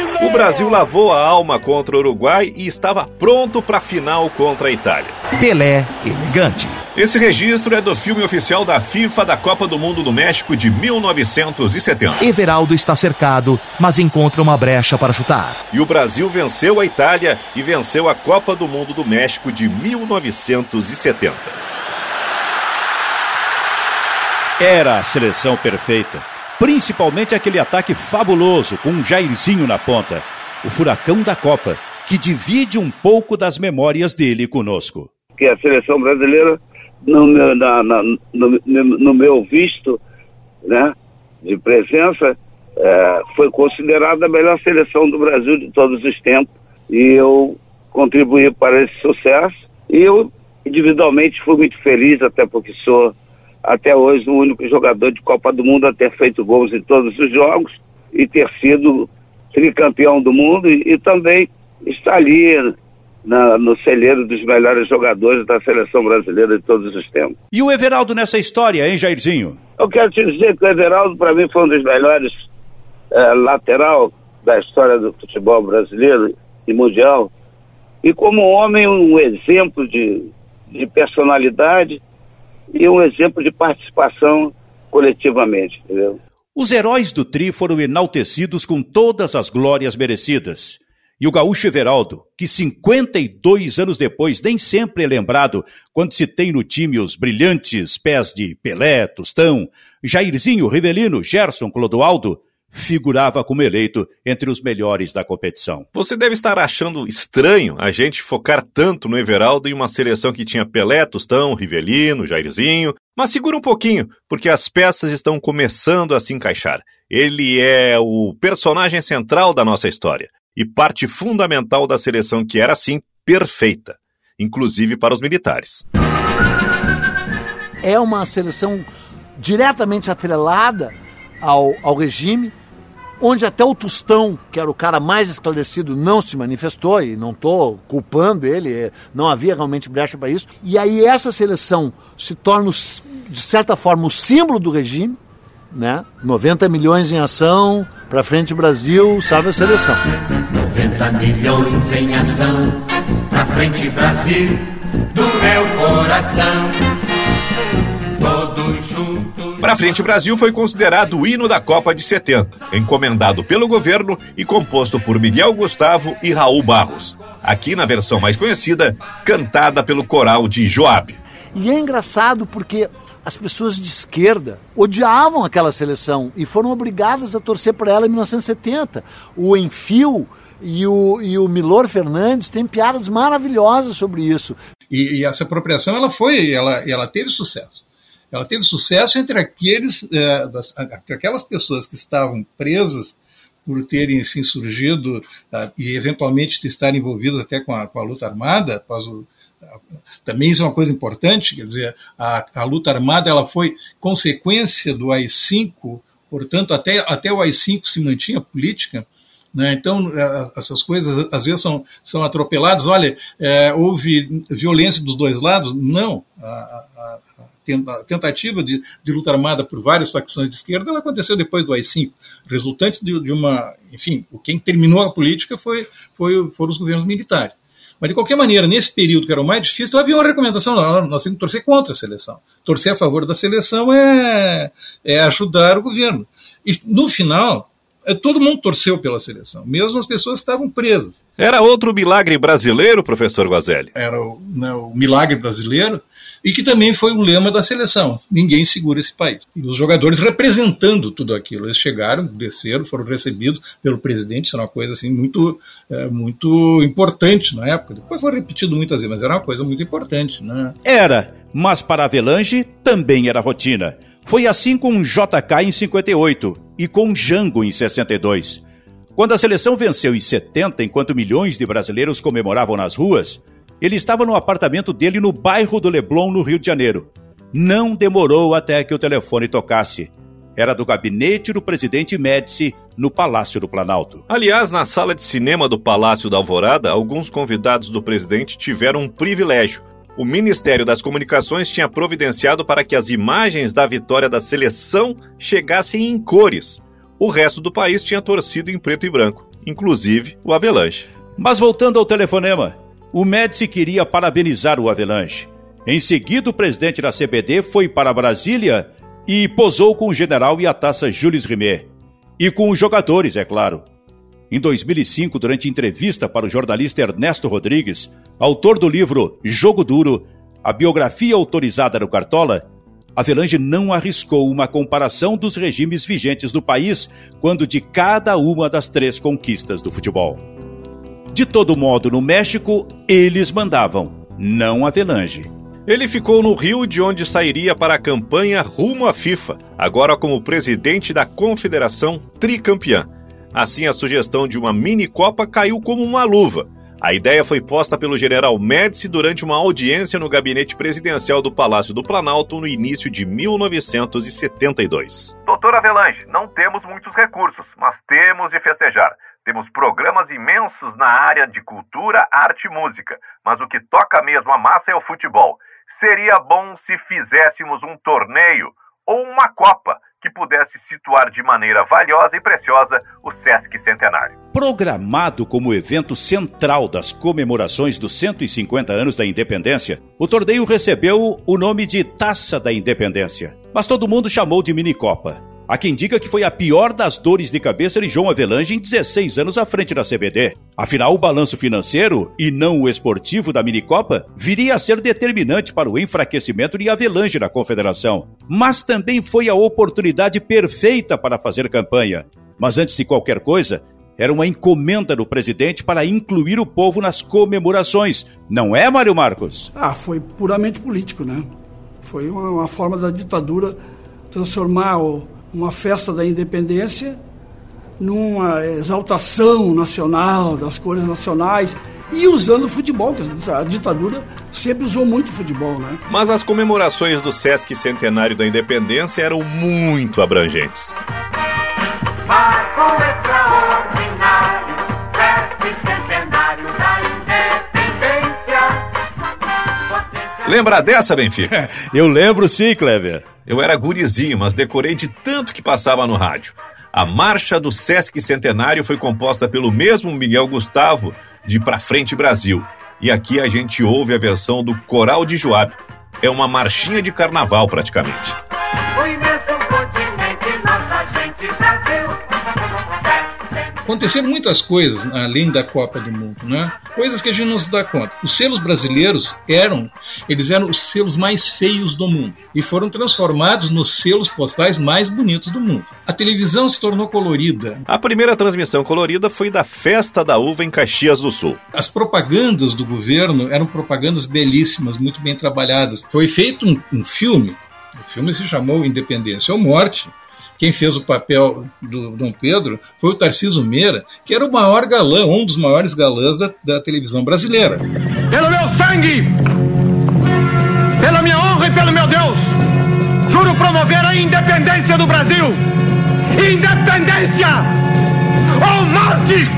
gol! O Brasil lavou a alma contra o Uruguai e estava pronto para a final contra a Itália. Pelé elegante. Esse registro é do filme oficial da FIFA da Copa do Mundo do México de 1970. Everaldo está cercado, mas encontra uma brecha para chutar. E o Brasil venceu a Itália e venceu a Copa do Mundo do México de 1970. Era a seleção perfeita. Principalmente aquele ataque fabuloso com um Jairzinho na ponta. O furacão da Copa, que divide um pouco das memórias dele conosco. Que a seleção brasileira, no meu, na, na, no, no, meu visto né, de presença, é, foi considerada a melhor seleção do Brasil de todos os tempos. E eu contribuí para esse sucesso. E eu, individualmente, fui muito feliz, até porque sou até hoje o único jogador de Copa do Mundo a ter feito gols em todos os jogos e ter sido tricampeão do mundo e, e também está ali na, no celeiro dos melhores jogadores da seleção brasileira de todos os tempos. E o Everaldo nessa história, hein, Jairzinho? Eu quero te dizer que o Everaldo, para mim, foi um dos melhores é, lateral da história do futebol brasileiro e mundial. E como homem, um exemplo de, de personalidade e um exemplo de participação coletivamente, entendeu? Os heróis do Tri foram enaltecidos com todas as glórias merecidas. E o gaúcho Everaldo, que 52 anos depois nem sempre é lembrado quando se tem no time os brilhantes pés de Pelé, Tostão, Jairzinho, Rivelino, Gerson, Clodoaldo, figurava como eleito entre os melhores da competição. Você deve estar achando estranho a gente focar tanto no Everaldo em uma seleção que tinha Pelé, Tostão, Rivelino, Jairzinho, mas segura um pouquinho, porque as peças estão começando a se encaixar. Ele é o personagem central da nossa história e parte fundamental da seleção que era assim perfeita, inclusive para os militares. É uma seleção diretamente atrelada ao, ao regime, onde até o Tostão, que era o cara mais esclarecido, não se manifestou, e não estou culpando ele, é, não havia realmente brecha para isso. E aí essa seleção se torna, de certa forma, o símbolo do regime, né? 90 milhões em ação, para frente Brasil, salve a seleção. 90 milhões em ação, para frente Brasil, do meu coração. Todos juntos Pra Frente Brasil foi considerado o hino da Copa de 70, encomendado pelo governo e composto por Miguel Gustavo e Raul Barros. Aqui na versão mais conhecida, cantada pelo coral de Joab. E é engraçado porque as pessoas de esquerda odiavam aquela seleção e foram obrigadas a torcer para ela em 1970. O Enfio e o, e o Milor Fernandes têm piadas maravilhosas sobre isso. E, e essa apropriação ela foi, ela, ela teve sucesso. Ela teve sucesso entre aqueles, é, das, entre aquelas pessoas que estavam presas por terem se insurgido uh, e eventualmente estarem envolvidas até com a, com a luta armada, após o, também isso é uma coisa importante, quer dizer, a, a luta armada ela foi consequência do AI-5, portanto, até, até o AI-5 se mantinha política, né? Então, essas coisas às vezes são, são atropeladas. Olha, é, houve violência dos dois lados? Não. A, a, a tentativa de, de, luta armada por várias facções de esquerda ela aconteceu depois do AI-5, resultante de, de, uma. Enfim, quem terminou a política foi, foi, foram os governos militares. Mas, de qualquer maneira, nesse período que era o mais difícil, havia uma recomendação: não, nós temos que torcer contra a seleção. Torcer a favor da seleção é, é ajudar o governo. E, no final, é, todo mundo torceu pela seleção, mesmo as pessoas que estavam presas. Era outro milagre brasileiro, professor Guazelli? Era o, né, o, milagre brasileiro e que também foi o lema da seleção: ninguém segura esse país. E os jogadores representando tudo aquilo, eles chegaram, desceram, foram recebidos pelo presidente, isso era uma coisa assim muito, é, muito importante na época. Depois foi repetido muitas vezes, mas era uma coisa muito importante, né? Era, mas para Avelange também era rotina. Foi assim com JK em 58 e com Jango em 62. Quando a seleção venceu em 70, enquanto milhões de brasileiros comemoravam nas ruas, ele estava no apartamento dele no bairro do Leblon, no Rio de Janeiro. Não demorou até que o telefone tocasse. Era do gabinete do presidente Médici, no Palácio do Planalto. Aliás, na sala de cinema do Palácio da Alvorada, alguns convidados do presidente tiveram um privilégio o Ministério das Comunicações tinha providenciado para que as imagens da vitória da seleção chegassem em cores. O resto do país tinha torcido em preto e branco, inclusive o Avelanche. Mas voltando ao telefonema, o Médici queria parabenizar o Avelanche. Em seguida, o presidente da CBD foi para Brasília e posou com o general e a taça Jules Rimet. E com os jogadores, é claro. Em 2005, durante entrevista para o jornalista Ernesto Rodrigues, autor do livro Jogo Duro, a biografia autorizada do Cartola, Avelange não arriscou uma comparação dos regimes vigentes do país quando de cada uma das três conquistas do futebol. De todo modo, no México, eles mandavam, não Avelange. Ele ficou no Rio, de onde sairia para a campanha rumo à FIFA, agora como presidente da Confederação Tricampeã. Assim, a sugestão de uma mini Copa caiu como uma luva. A ideia foi posta pelo general Médici durante uma audiência no gabinete presidencial do Palácio do Planalto no início de 1972. Doutor Avelange, não temos muitos recursos, mas temos de festejar. Temos programas imensos na área de cultura, arte e música, mas o que toca mesmo a massa é o futebol. Seria bom se fizéssemos um torneio ou uma Copa que pudesse situar de maneira valiosa e preciosa o Sesc Centenário. Programado como evento central das comemorações dos 150 anos da independência, o torneio recebeu o nome de Taça da Independência, mas todo mundo chamou de Minicopa. Há quem diga que foi a pior das dores de cabeça de João Avelange em 16 anos à frente da CBD. Afinal, o balanço financeiro, e não o esportivo da minicopa, viria a ser determinante para o enfraquecimento de Avelange na confederação. Mas também foi a oportunidade perfeita para fazer campanha. Mas antes de qualquer coisa, era uma encomenda do presidente para incluir o povo nas comemorações. Não é, Mário Marcos? Ah, foi puramente político, né? Foi uma, uma forma da ditadura transformar o uma festa da independência numa exaltação nacional das cores nacionais e usando o futebol, que a ditadura sempre usou muito futebol, né? Mas as comemorações do Sesc Centenário da Independência eram muito abrangentes. Extraordinário, Lembra dessa, Benfica? Eu lembro sim, Kleber. Eu era gurizinho, mas decorei de tanto que passava no rádio. A marcha do Sesc Centenário foi composta pelo mesmo Miguel Gustavo de Pra Frente Brasil. E aqui a gente ouve a versão do Coral de Joab. É uma marchinha de carnaval praticamente. Aconteceram muitas coisas além da Copa do Mundo, né? Coisas que a gente não se dá conta. Os selos brasileiros eram, eles eram os selos mais feios do mundo e foram transformados nos selos postais mais bonitos do mundo. A televisão se tornou colorida. A primeira transmissão colorida foi da Festa da Uva em Caxias do Sul. As propagandas do governo eram propagandas belíssimas, muito bem trabalhadas. Foi feito um, um filme o filme se chamou Independência ou Morte, quem fez o papel do Dom Pedro foi o Tarciso Meira, que era o maior galã, um dos maiores galãs da, da televisão brasileira. Pelo meu sangue, pela minha honra e pelo meu Deus, juro promover a independência do Brasil. Independência ou morte!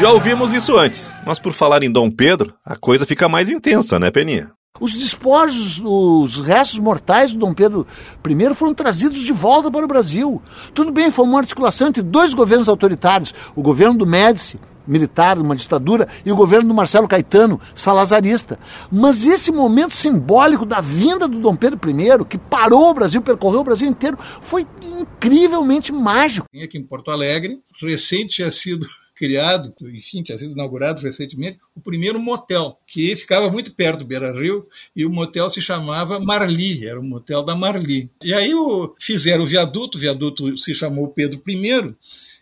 Já ouvimos isso antes, mas por falar em Dom Pedro, a coisa fica mais intensa, né, Peninha? Os despojos, os restos mortais do Dom Pedro I foram trazidos de volta para o Brasil. Tudo bem, foi uma articulação entre dois governos autoritários, o governo do Médici, militar, uma ditadura, e o governo do Marcelo Caetano, salazarista. Mas esse momento simbólico da vinda do Dom Pedro I, que parou o Brasil, percorreu o Brasil inteiro, foi incrivelmente mágico. Aqui em Porto Alegre, recente tinha sido criado, enfim, tinha sido inaugurado recentemente, o primeiro motel, que ficava muito perto do Beira Rio, e o motel se chamava Marli, era o motel da Marli. E aí o, fizeram o viaduto, o viaduto se chamou Pedro I,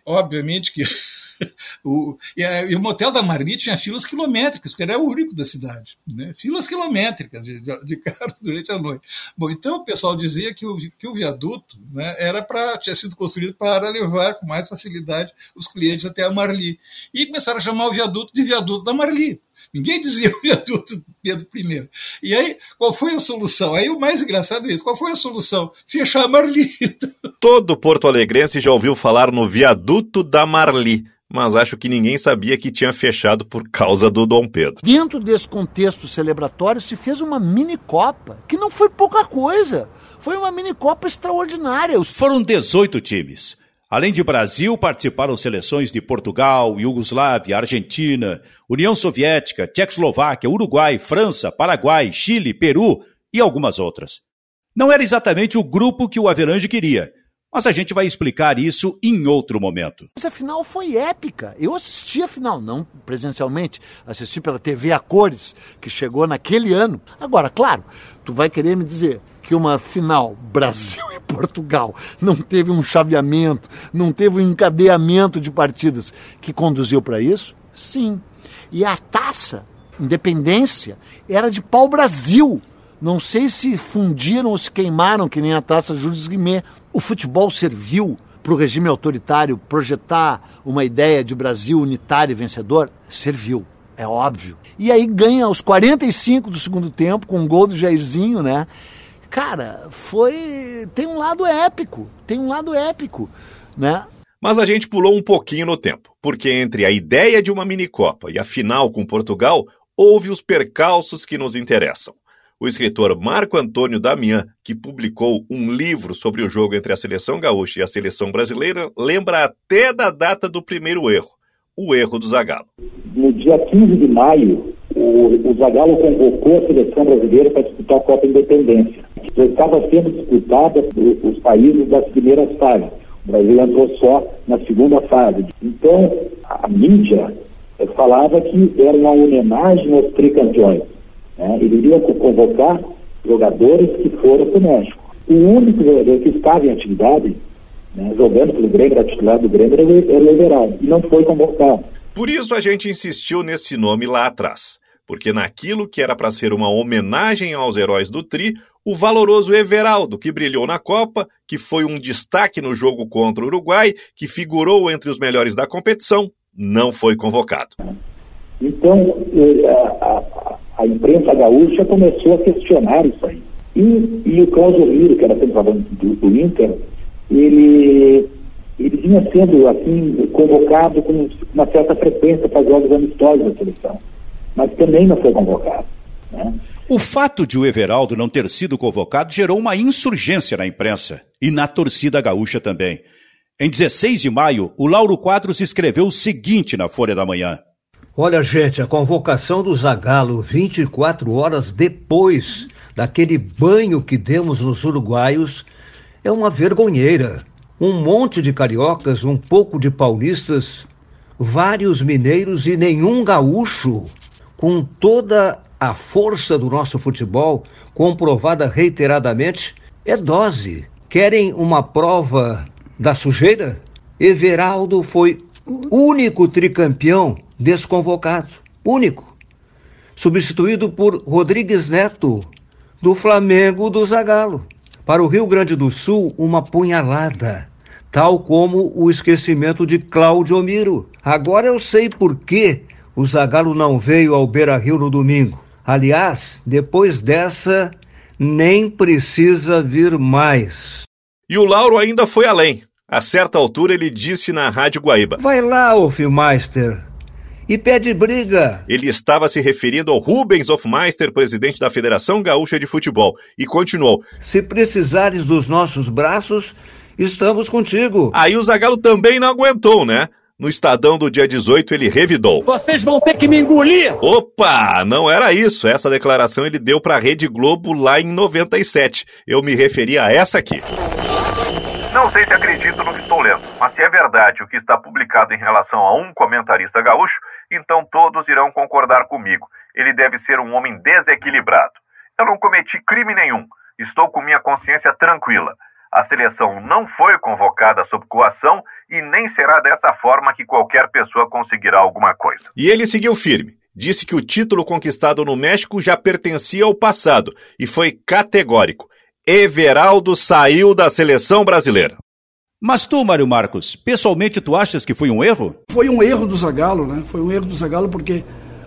obviamente que o, e, a, e, o motel da Marli tinha filas quilométricas, porque era o único da cidade. Né? Filas quilométricas de, de, de, carros durante a noite. Bom, então o pessoal dizia que o, que o viaduto né, era para tinha sido construído para levar com mais facilidade os clientes até a Marli. E começaram a chamar o viaduto de viaduto da Marli. Ninguém dizia o viaduto Pedro I. E aí, qual foi a solução? Aí o mais engraçado é isso. Qual foi a solução? Fechar a Marli. Todo porto alegrense já ouviu falar no viaduto da Marli mas acho que ninguém sabia que tinha fechado por causa do Dom Pedro. Dentro desse contexto celebratório se fez uma mini Copa, que não foi pouca coisa. Foi uma mini Copa extraordinária. Foram 18 times. Além de Brasil, participaram seleções de Portugal, Iugoslávia, Argentina, União Soviética, Tchecoslováquia, Uruguai, França, Paraguai, Chile, Peru e algumas outras. Não era exatamente o grupo que o Avelange queria, mas a gente vai explicar isso em outro momento. Essa final foi épica. Eu assisti a final, não presencialmente, assisti pela TV a cores, que chegou naquele ano. Agora, claro, tu vai querer me dizer que uma final Brasil e Portugal não teve um chaveamento, não teve um encadeamento de partidas que conduziu para isso? Sim. E a taça, independência, era de pau-brasil. Não sei se fundiram ou se queimaram, que nem a taça Júlio Guimê. O futebol serviu para o regime autoritário projetar uma ideia de Brasil unitário e vencedor? Serviu, é óbvio. E aí ganha aos 45 do segundo tempo, com um gol do Jairzinho, né? Cara, foi. Tem um lado épico, tem um lado épico, né? Mas a gente pulou um pouquinho no tempo, porque entre a ideia de uma minicopa e a final com Portugal, houve os percalços que nos interessam o escritor Marco Antônio Damian, que publicou um livro sobre o jogo entre a seleção gaúcha e a seleção brasileira, lembra até da data do primeiro erro, o erro do Zagallo. No dia 15 de maio, o, o Zagallo convocou a seleção brasileira para disputar a Copa Independência. Estava sendo disputada os países das primeiras fases. O Brasil entrou só na segunda fase. Então, a mídia falava que era uma homenagem aos tricampeões. Né? Ele iria convocar jogadores que foram para o México. O único jogador que estava em atividade, né, jogando pelo Grêmio, titular do Grêmio, era o Everaldo, e não foi convocado. Por isso a gente insistiu nesse nome lá atrás, porque naquilo que era para ser uma homenagem aos heróis do Tri, o valoroso Everaldo, que brilhou na Copa, que foi um destaque no jogo contra o Uruguai, que figurou entre os melhores da competição, não foi convocado. Então, eh, a, a imprensa gaúcha começou a questionar isso aí. E, e o Cláudio Liro, que era centroavante do, do Inter, ele, ele vinha sendo assim convocado com uma certa frequência para jogos amistosos da seleção, mas também não foi convocado. Né? O fato de o Everaldo não ter sido convocado gerou uma insurgência na imprensa e na torcida gaúcha também. Em 16 de maio, o Lauro Quadros escreveu o seguinte na Folha da Manhã. Olha, gente, a convocação do Zagallo 24 horas depois daquele banho que demos nos uruguaios é uma vergonheira. Um monte de cariocas, um pouco de paulistas, vários mineiros e nenhum gaúcho. Com toda a força do nosso futebol, comprovada reiteradamente, é dose. Querem uma prova da sujeira? Everaldo foi único tricampeão desconvocado, único, substituído por Rodrigues Neto, do Flamengo do Zagallo. Para o Rio Grande do Sul, uma punhalada, tal como o esquecimento de Cláudio Miro. Agora eu sei por que o Zagallo não veio ao Beira-Rio no domingo. Aliás, depois dessa, nem precisa vir mais. E o Lauro ainda foi além. A certa altura ele disse na Rádio Guaíba: Vai lá, Hofmeister e pede briga. Ele estava se referindo ao Rubens Hofmeister, presidente da Federação Gaúcha de Futebol, e continuou: Se precisares dos nossos braços, estamos contigo. Aí o Zagallo também não aguentou, né? No Estadão do dia 18, ele revidou. Vocês vão ter que me engolir! Opa! Não era isso. Essa declaração ele deu para a Rede Globo lá em 97. Eu me referi a essa aqui. Não sei se acredito no que estou lendo, mas se é verdade o que está publicado em relação a um comentarista gaúcho, então todos irão concordar comigo. Ele deve ser um homem desequilibrado. Eu não cometi crime nenhum. Estou com minha consciência tranquila. A seleção não foi convocada sob coação e nem será dessa forma que qualquer pessoa conseguirá alguma coisa. E ele seguiu firme. Disse que o título conquistado no México já pertencia ao passado e foi categórico. Everaldo saiu da seleção brasileira. Mas tu, Mário Marcos, pessoalmente tu achas que foi um erro? Foi um erro do Zagallo, né? Foi um erro do Zagallo porque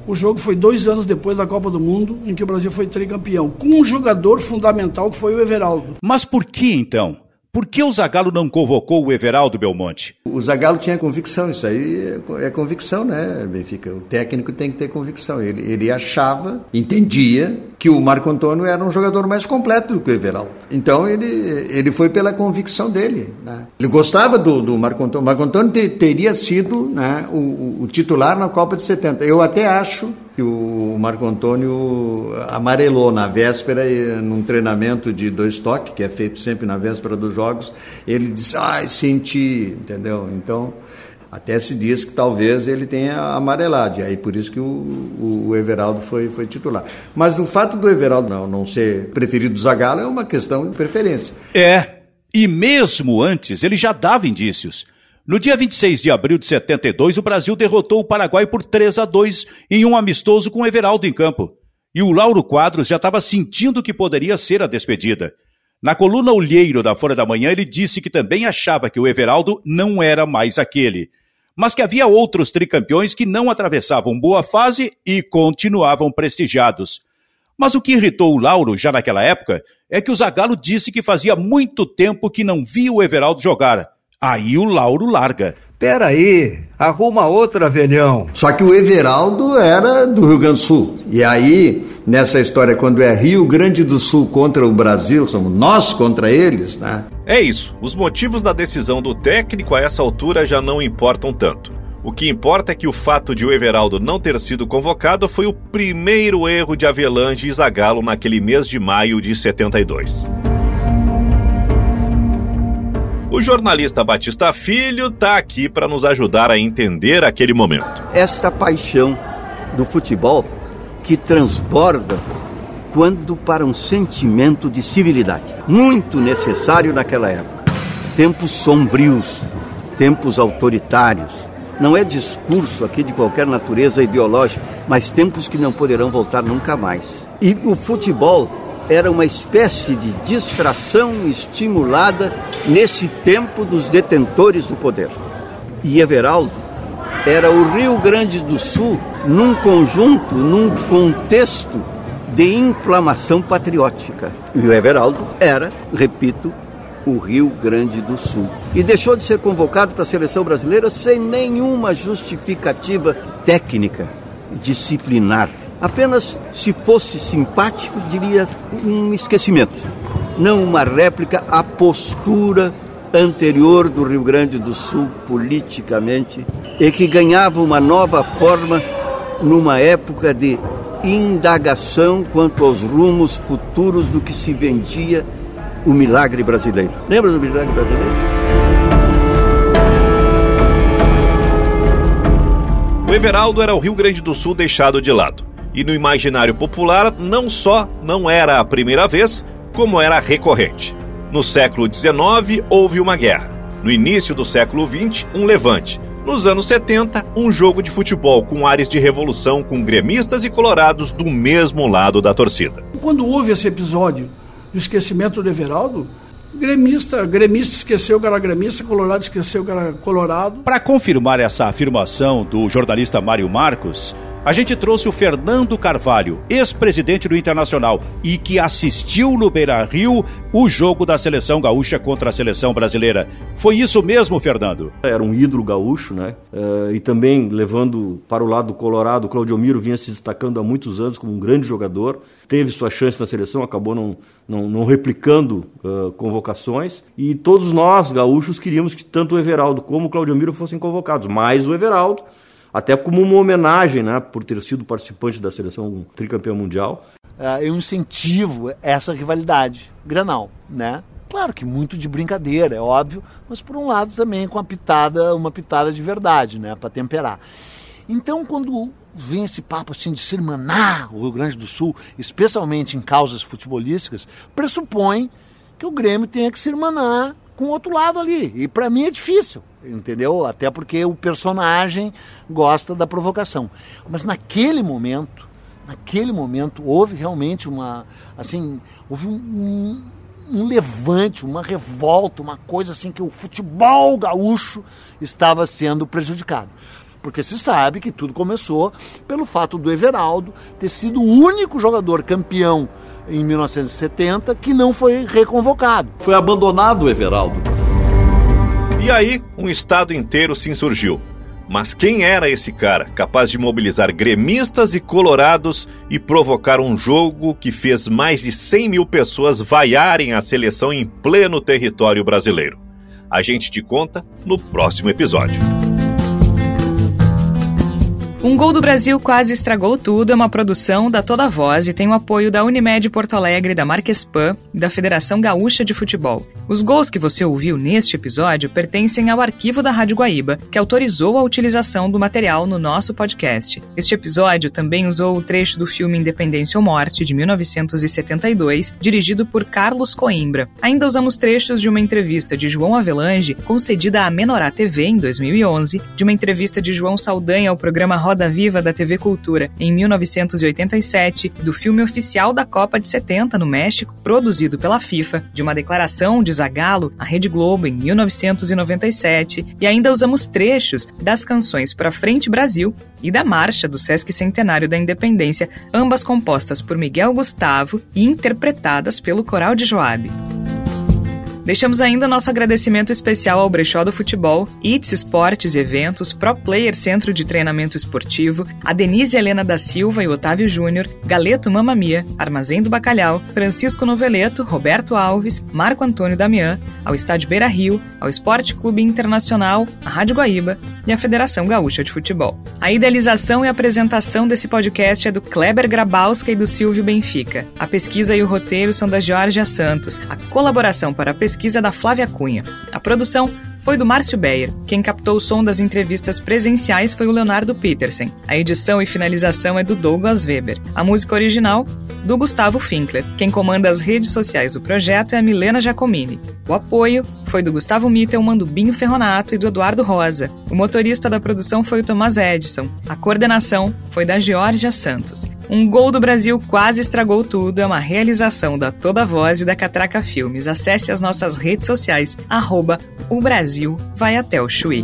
O jogo foi dois anos depois da Copa do Mundo, em que o Brasil foi tricampeão, com um jogador fundamental que foi o Everaldo. Mas por que então? Por que o Zagallo não convocou o Everaldo Belmonte? O Zagallo tinha convicção, isso aí é, é convicção, né, Benfica? O técnico tem que ter convicção. Ele, ele achava, entendia que o Marco Antônio era um jogador mais completo do que o Everaldo. Então ele, ele foi pela convicção dele. Né? Ele gostava do, do Marco Antônio. O Marco Antônio te, teria sido né, o, o, titular na Copa de 70. Eu até acho que o Marco Antônio amarelou na véspera, num treinamento de dois toques, que é feito sempre na véspera dos jogos. Ele disse, ai, senti, entendeu? Então até se diz que talvez ele tenha amarelado, e aí por isso que o, o Everaldo foi, foi titular. Mas o fato do Everaldo não, não ser preferido do Zagallo é uma questão de preferência. É, e mesmo antes ele já dava indícios. No dia 26 de abril de 72, o Brasil derrotou o Paraguai por 3 a 2 em um amistoso com Everaldo em campo. E o Lauro Quadros já estava sentindo que poderia ser a despedida. Na coluna Olheiro da Folha da Manhã, ele disse que também achava que o Everaldo não era mais aquele mas que havia outros tricampeões que não atravessavam boa fase e continuavam prestigiados. Mas o que irritou o Lauro já naquela época é que o Zagallo disse que fazia muito tempo que não via o Everaldo jogar. Aí o Lauro larga. Peraí, arruma outra, velhão. Só que o Everaldo era do Rio Grande do Sul. E aí, nessa história, quando é Rio Grande do Sul contra o Brasil, somos nós contra eles, né? É isso. Os motivos da decisão do técnico a essa altura já não importam tanto. O que importa é que o fato de o Everaldo não ter sido convocado foi o primeiro erro de Avelange e Zagallo naquele mês de maio de 72. O jornalista Batista Filho está aqui para nos ajudar a entender aquele momento. Esta paixão do futebol que transborda quando para um sentimento de civilidade, muito necessário naquela época. Tempos sombrios, tempos autoritários. Não é discurso aqui de qualquer natureza ideológica, mas tempos que não poderão voltar nunca mais. E o futebol era uma espécie de distração estimulada nesse tempo dos detentores do poder. E Everaldo era o Rio Grande do Sul num conjunto, num contexto de inflamação patriótica. E o Everaldo era, repito, o Rio Grande do Sul. E deixou de ser convocado para a seleção brasileira sem nenhuma justificativa técnica, disciplinar. Apenas se fosse simpático, diria um esquecimento, não uma réplica à postura anterior do Rio Grande do Sul politicamente e que ganhava uma nova forma numa época de indagação quanto aos rumos futuros do que se vendia o milagre brasileiro. Lembra do milagre brasileiro? O Everaldo era o Rio Grande do Sul deixado de lado e no imaginário popular não só não era a primeira vez, como era recorrente. No século XIX houve uma guerra. No início do século XX, um levante. Nos anos 70, um jogo de futebol com ares de revolução com gremistas e colorados do mesmo lado da torcida. Quando houve esse episódio do esquecimento do Everaldo, gremista, gremista esqueceu que era gremista, colorado esqueceu que era colorado. Para confirmar essa afirmação do jornalista Mário Marcos, a gente trouxe o Fernando Carvalho, ex-presidente do Internacional e que assistiu no Beira Rio o jogo da seleção gaúcha contra a seleção brasileira. Foi isso mesmo, Fernando? Era um ídolo gaúcho, né? Uh, e também levando para o lado colorado, o Claudio Miro vinha se destacando há muitos anos como um grande jogador. Teve sua chance na seleção, acabou não, não, não replicando uh, convocações. E todos nós, gaúchos, queríamos que tanto o Everaldo como o Claudio Miro fossem convocados. Mais o Everaldo até como uma homenagem, né, por ter sido participante da seleção tricampeão mundial. Uh, eu incentivo essa rivalidade granal, né? Claro que muito de brincadeira, é óbvio, mas por um lado também com a pitada, uma pitada de verdade, né, para temperar. Então, quando vem esse papo assim de se irmanar o Rio Grande do Sul, especialmente em causas futebolísticas, pressupõe que o Grêmio tenha que se irmanar com o outro lado ali. E para mim é difícil, entendeu? Até porque o personagem gosta da provocação. Mas naquele momento, naquele momento houve realmente uma, assim, houve um, um, um levante, uma revolta, uma coisa assim que o futebol gaúcho estava sendo prejudicado. porque se sabe que tudo começou pelo fato do Everaldo ter sido o único jogador campeão em 1970 que não foi reconvocado. Foi abandonado o Everaldo. E aí, um estado inteiro se insurgiu. Mas quem era esse cara, capaz de mobilizar gremistas e colorados e provocar um jogo que fez mais de 100 mil pessoas vaiarem a seleção em pleno território brasileiro? A gente te conta no próximo episódio. Um Gol do Brasil Quase Estragou Tudo é uma produção da Toda Voz e tem o apoio da Unimed Porto Alegre, da Marquespan e da Federação Gaúcha de Futebol. Os gols que você ouviu neste episódio pertencem ao arquivo da Rádio Guaíba, que autorizou a utilização do material no nosso podcast. Este episódio também usou o trecho do filme Independência ou Morte, de 1972, dirigido por Carlos Coimbra. Ainda usamos trechos de uma entrevista de João Avelange, concedida à Menorá TV em 2011, de uma entrevista de João Saldanha ao programa Roda Viva da TV Cultura em 1987, do filme oficial da Copa de 70 no México, produzido pela FIFA, de uma declaração de Zagallo à Rede Globo em 1997, e ainda usamos trechos das canções Pra Frente Brasil e da Marcha do Sesc Centenário da Independência, ambas compostas por Miguel Gustavo e interpretadas pelo Coral de Joabe. Deixamos ainda nosso agradecimento especial ao Brechó do Futebol, ITS Esportes e Eventos, Pro Player Centro de Treinamento Esportivo, a Denise Helena da Silva e Otávio Júnior, Galeto Mamamia, Armazém do Bacalhau, Francisco Noveleto, Roberto Alves, Marco Antônio Damião, ao Estádio Beira Rio, ao Esporte Clube Internacional, à Rádio Guaíba e à Federação Gaúcha de Futebol. A idealização e apresentação desse podcast é do Kleber Grabowska e do Silvio Benfica. A pesquisa e o roteiro são da Georgia Santos. A colaboração para a pesquisa pesquisa da Flávia Cunha. A produção foi do Márcio Beyer. Quem captou o som das entrevistas presenciais foi o Leonardo Petersen. A edição e finalização é do Douglas Weber. A música original, do Gustavo Finkler. Quem comanda as redes sociais do projeto é a Milena Giacomini. O apoio foi do Gustavo Mittelman, do Binho Ferronato e do Eduardo Rosa. O motorista da produção foi o Tomás Edson. A coordenação foi da Georgia Santos. Um gol do Brasil quase estragou tudo é uma realização da Toda Voz e da Catraca Filmes. Acesse as nossas redes sociais, arroba o Brasil vai até o Chuí.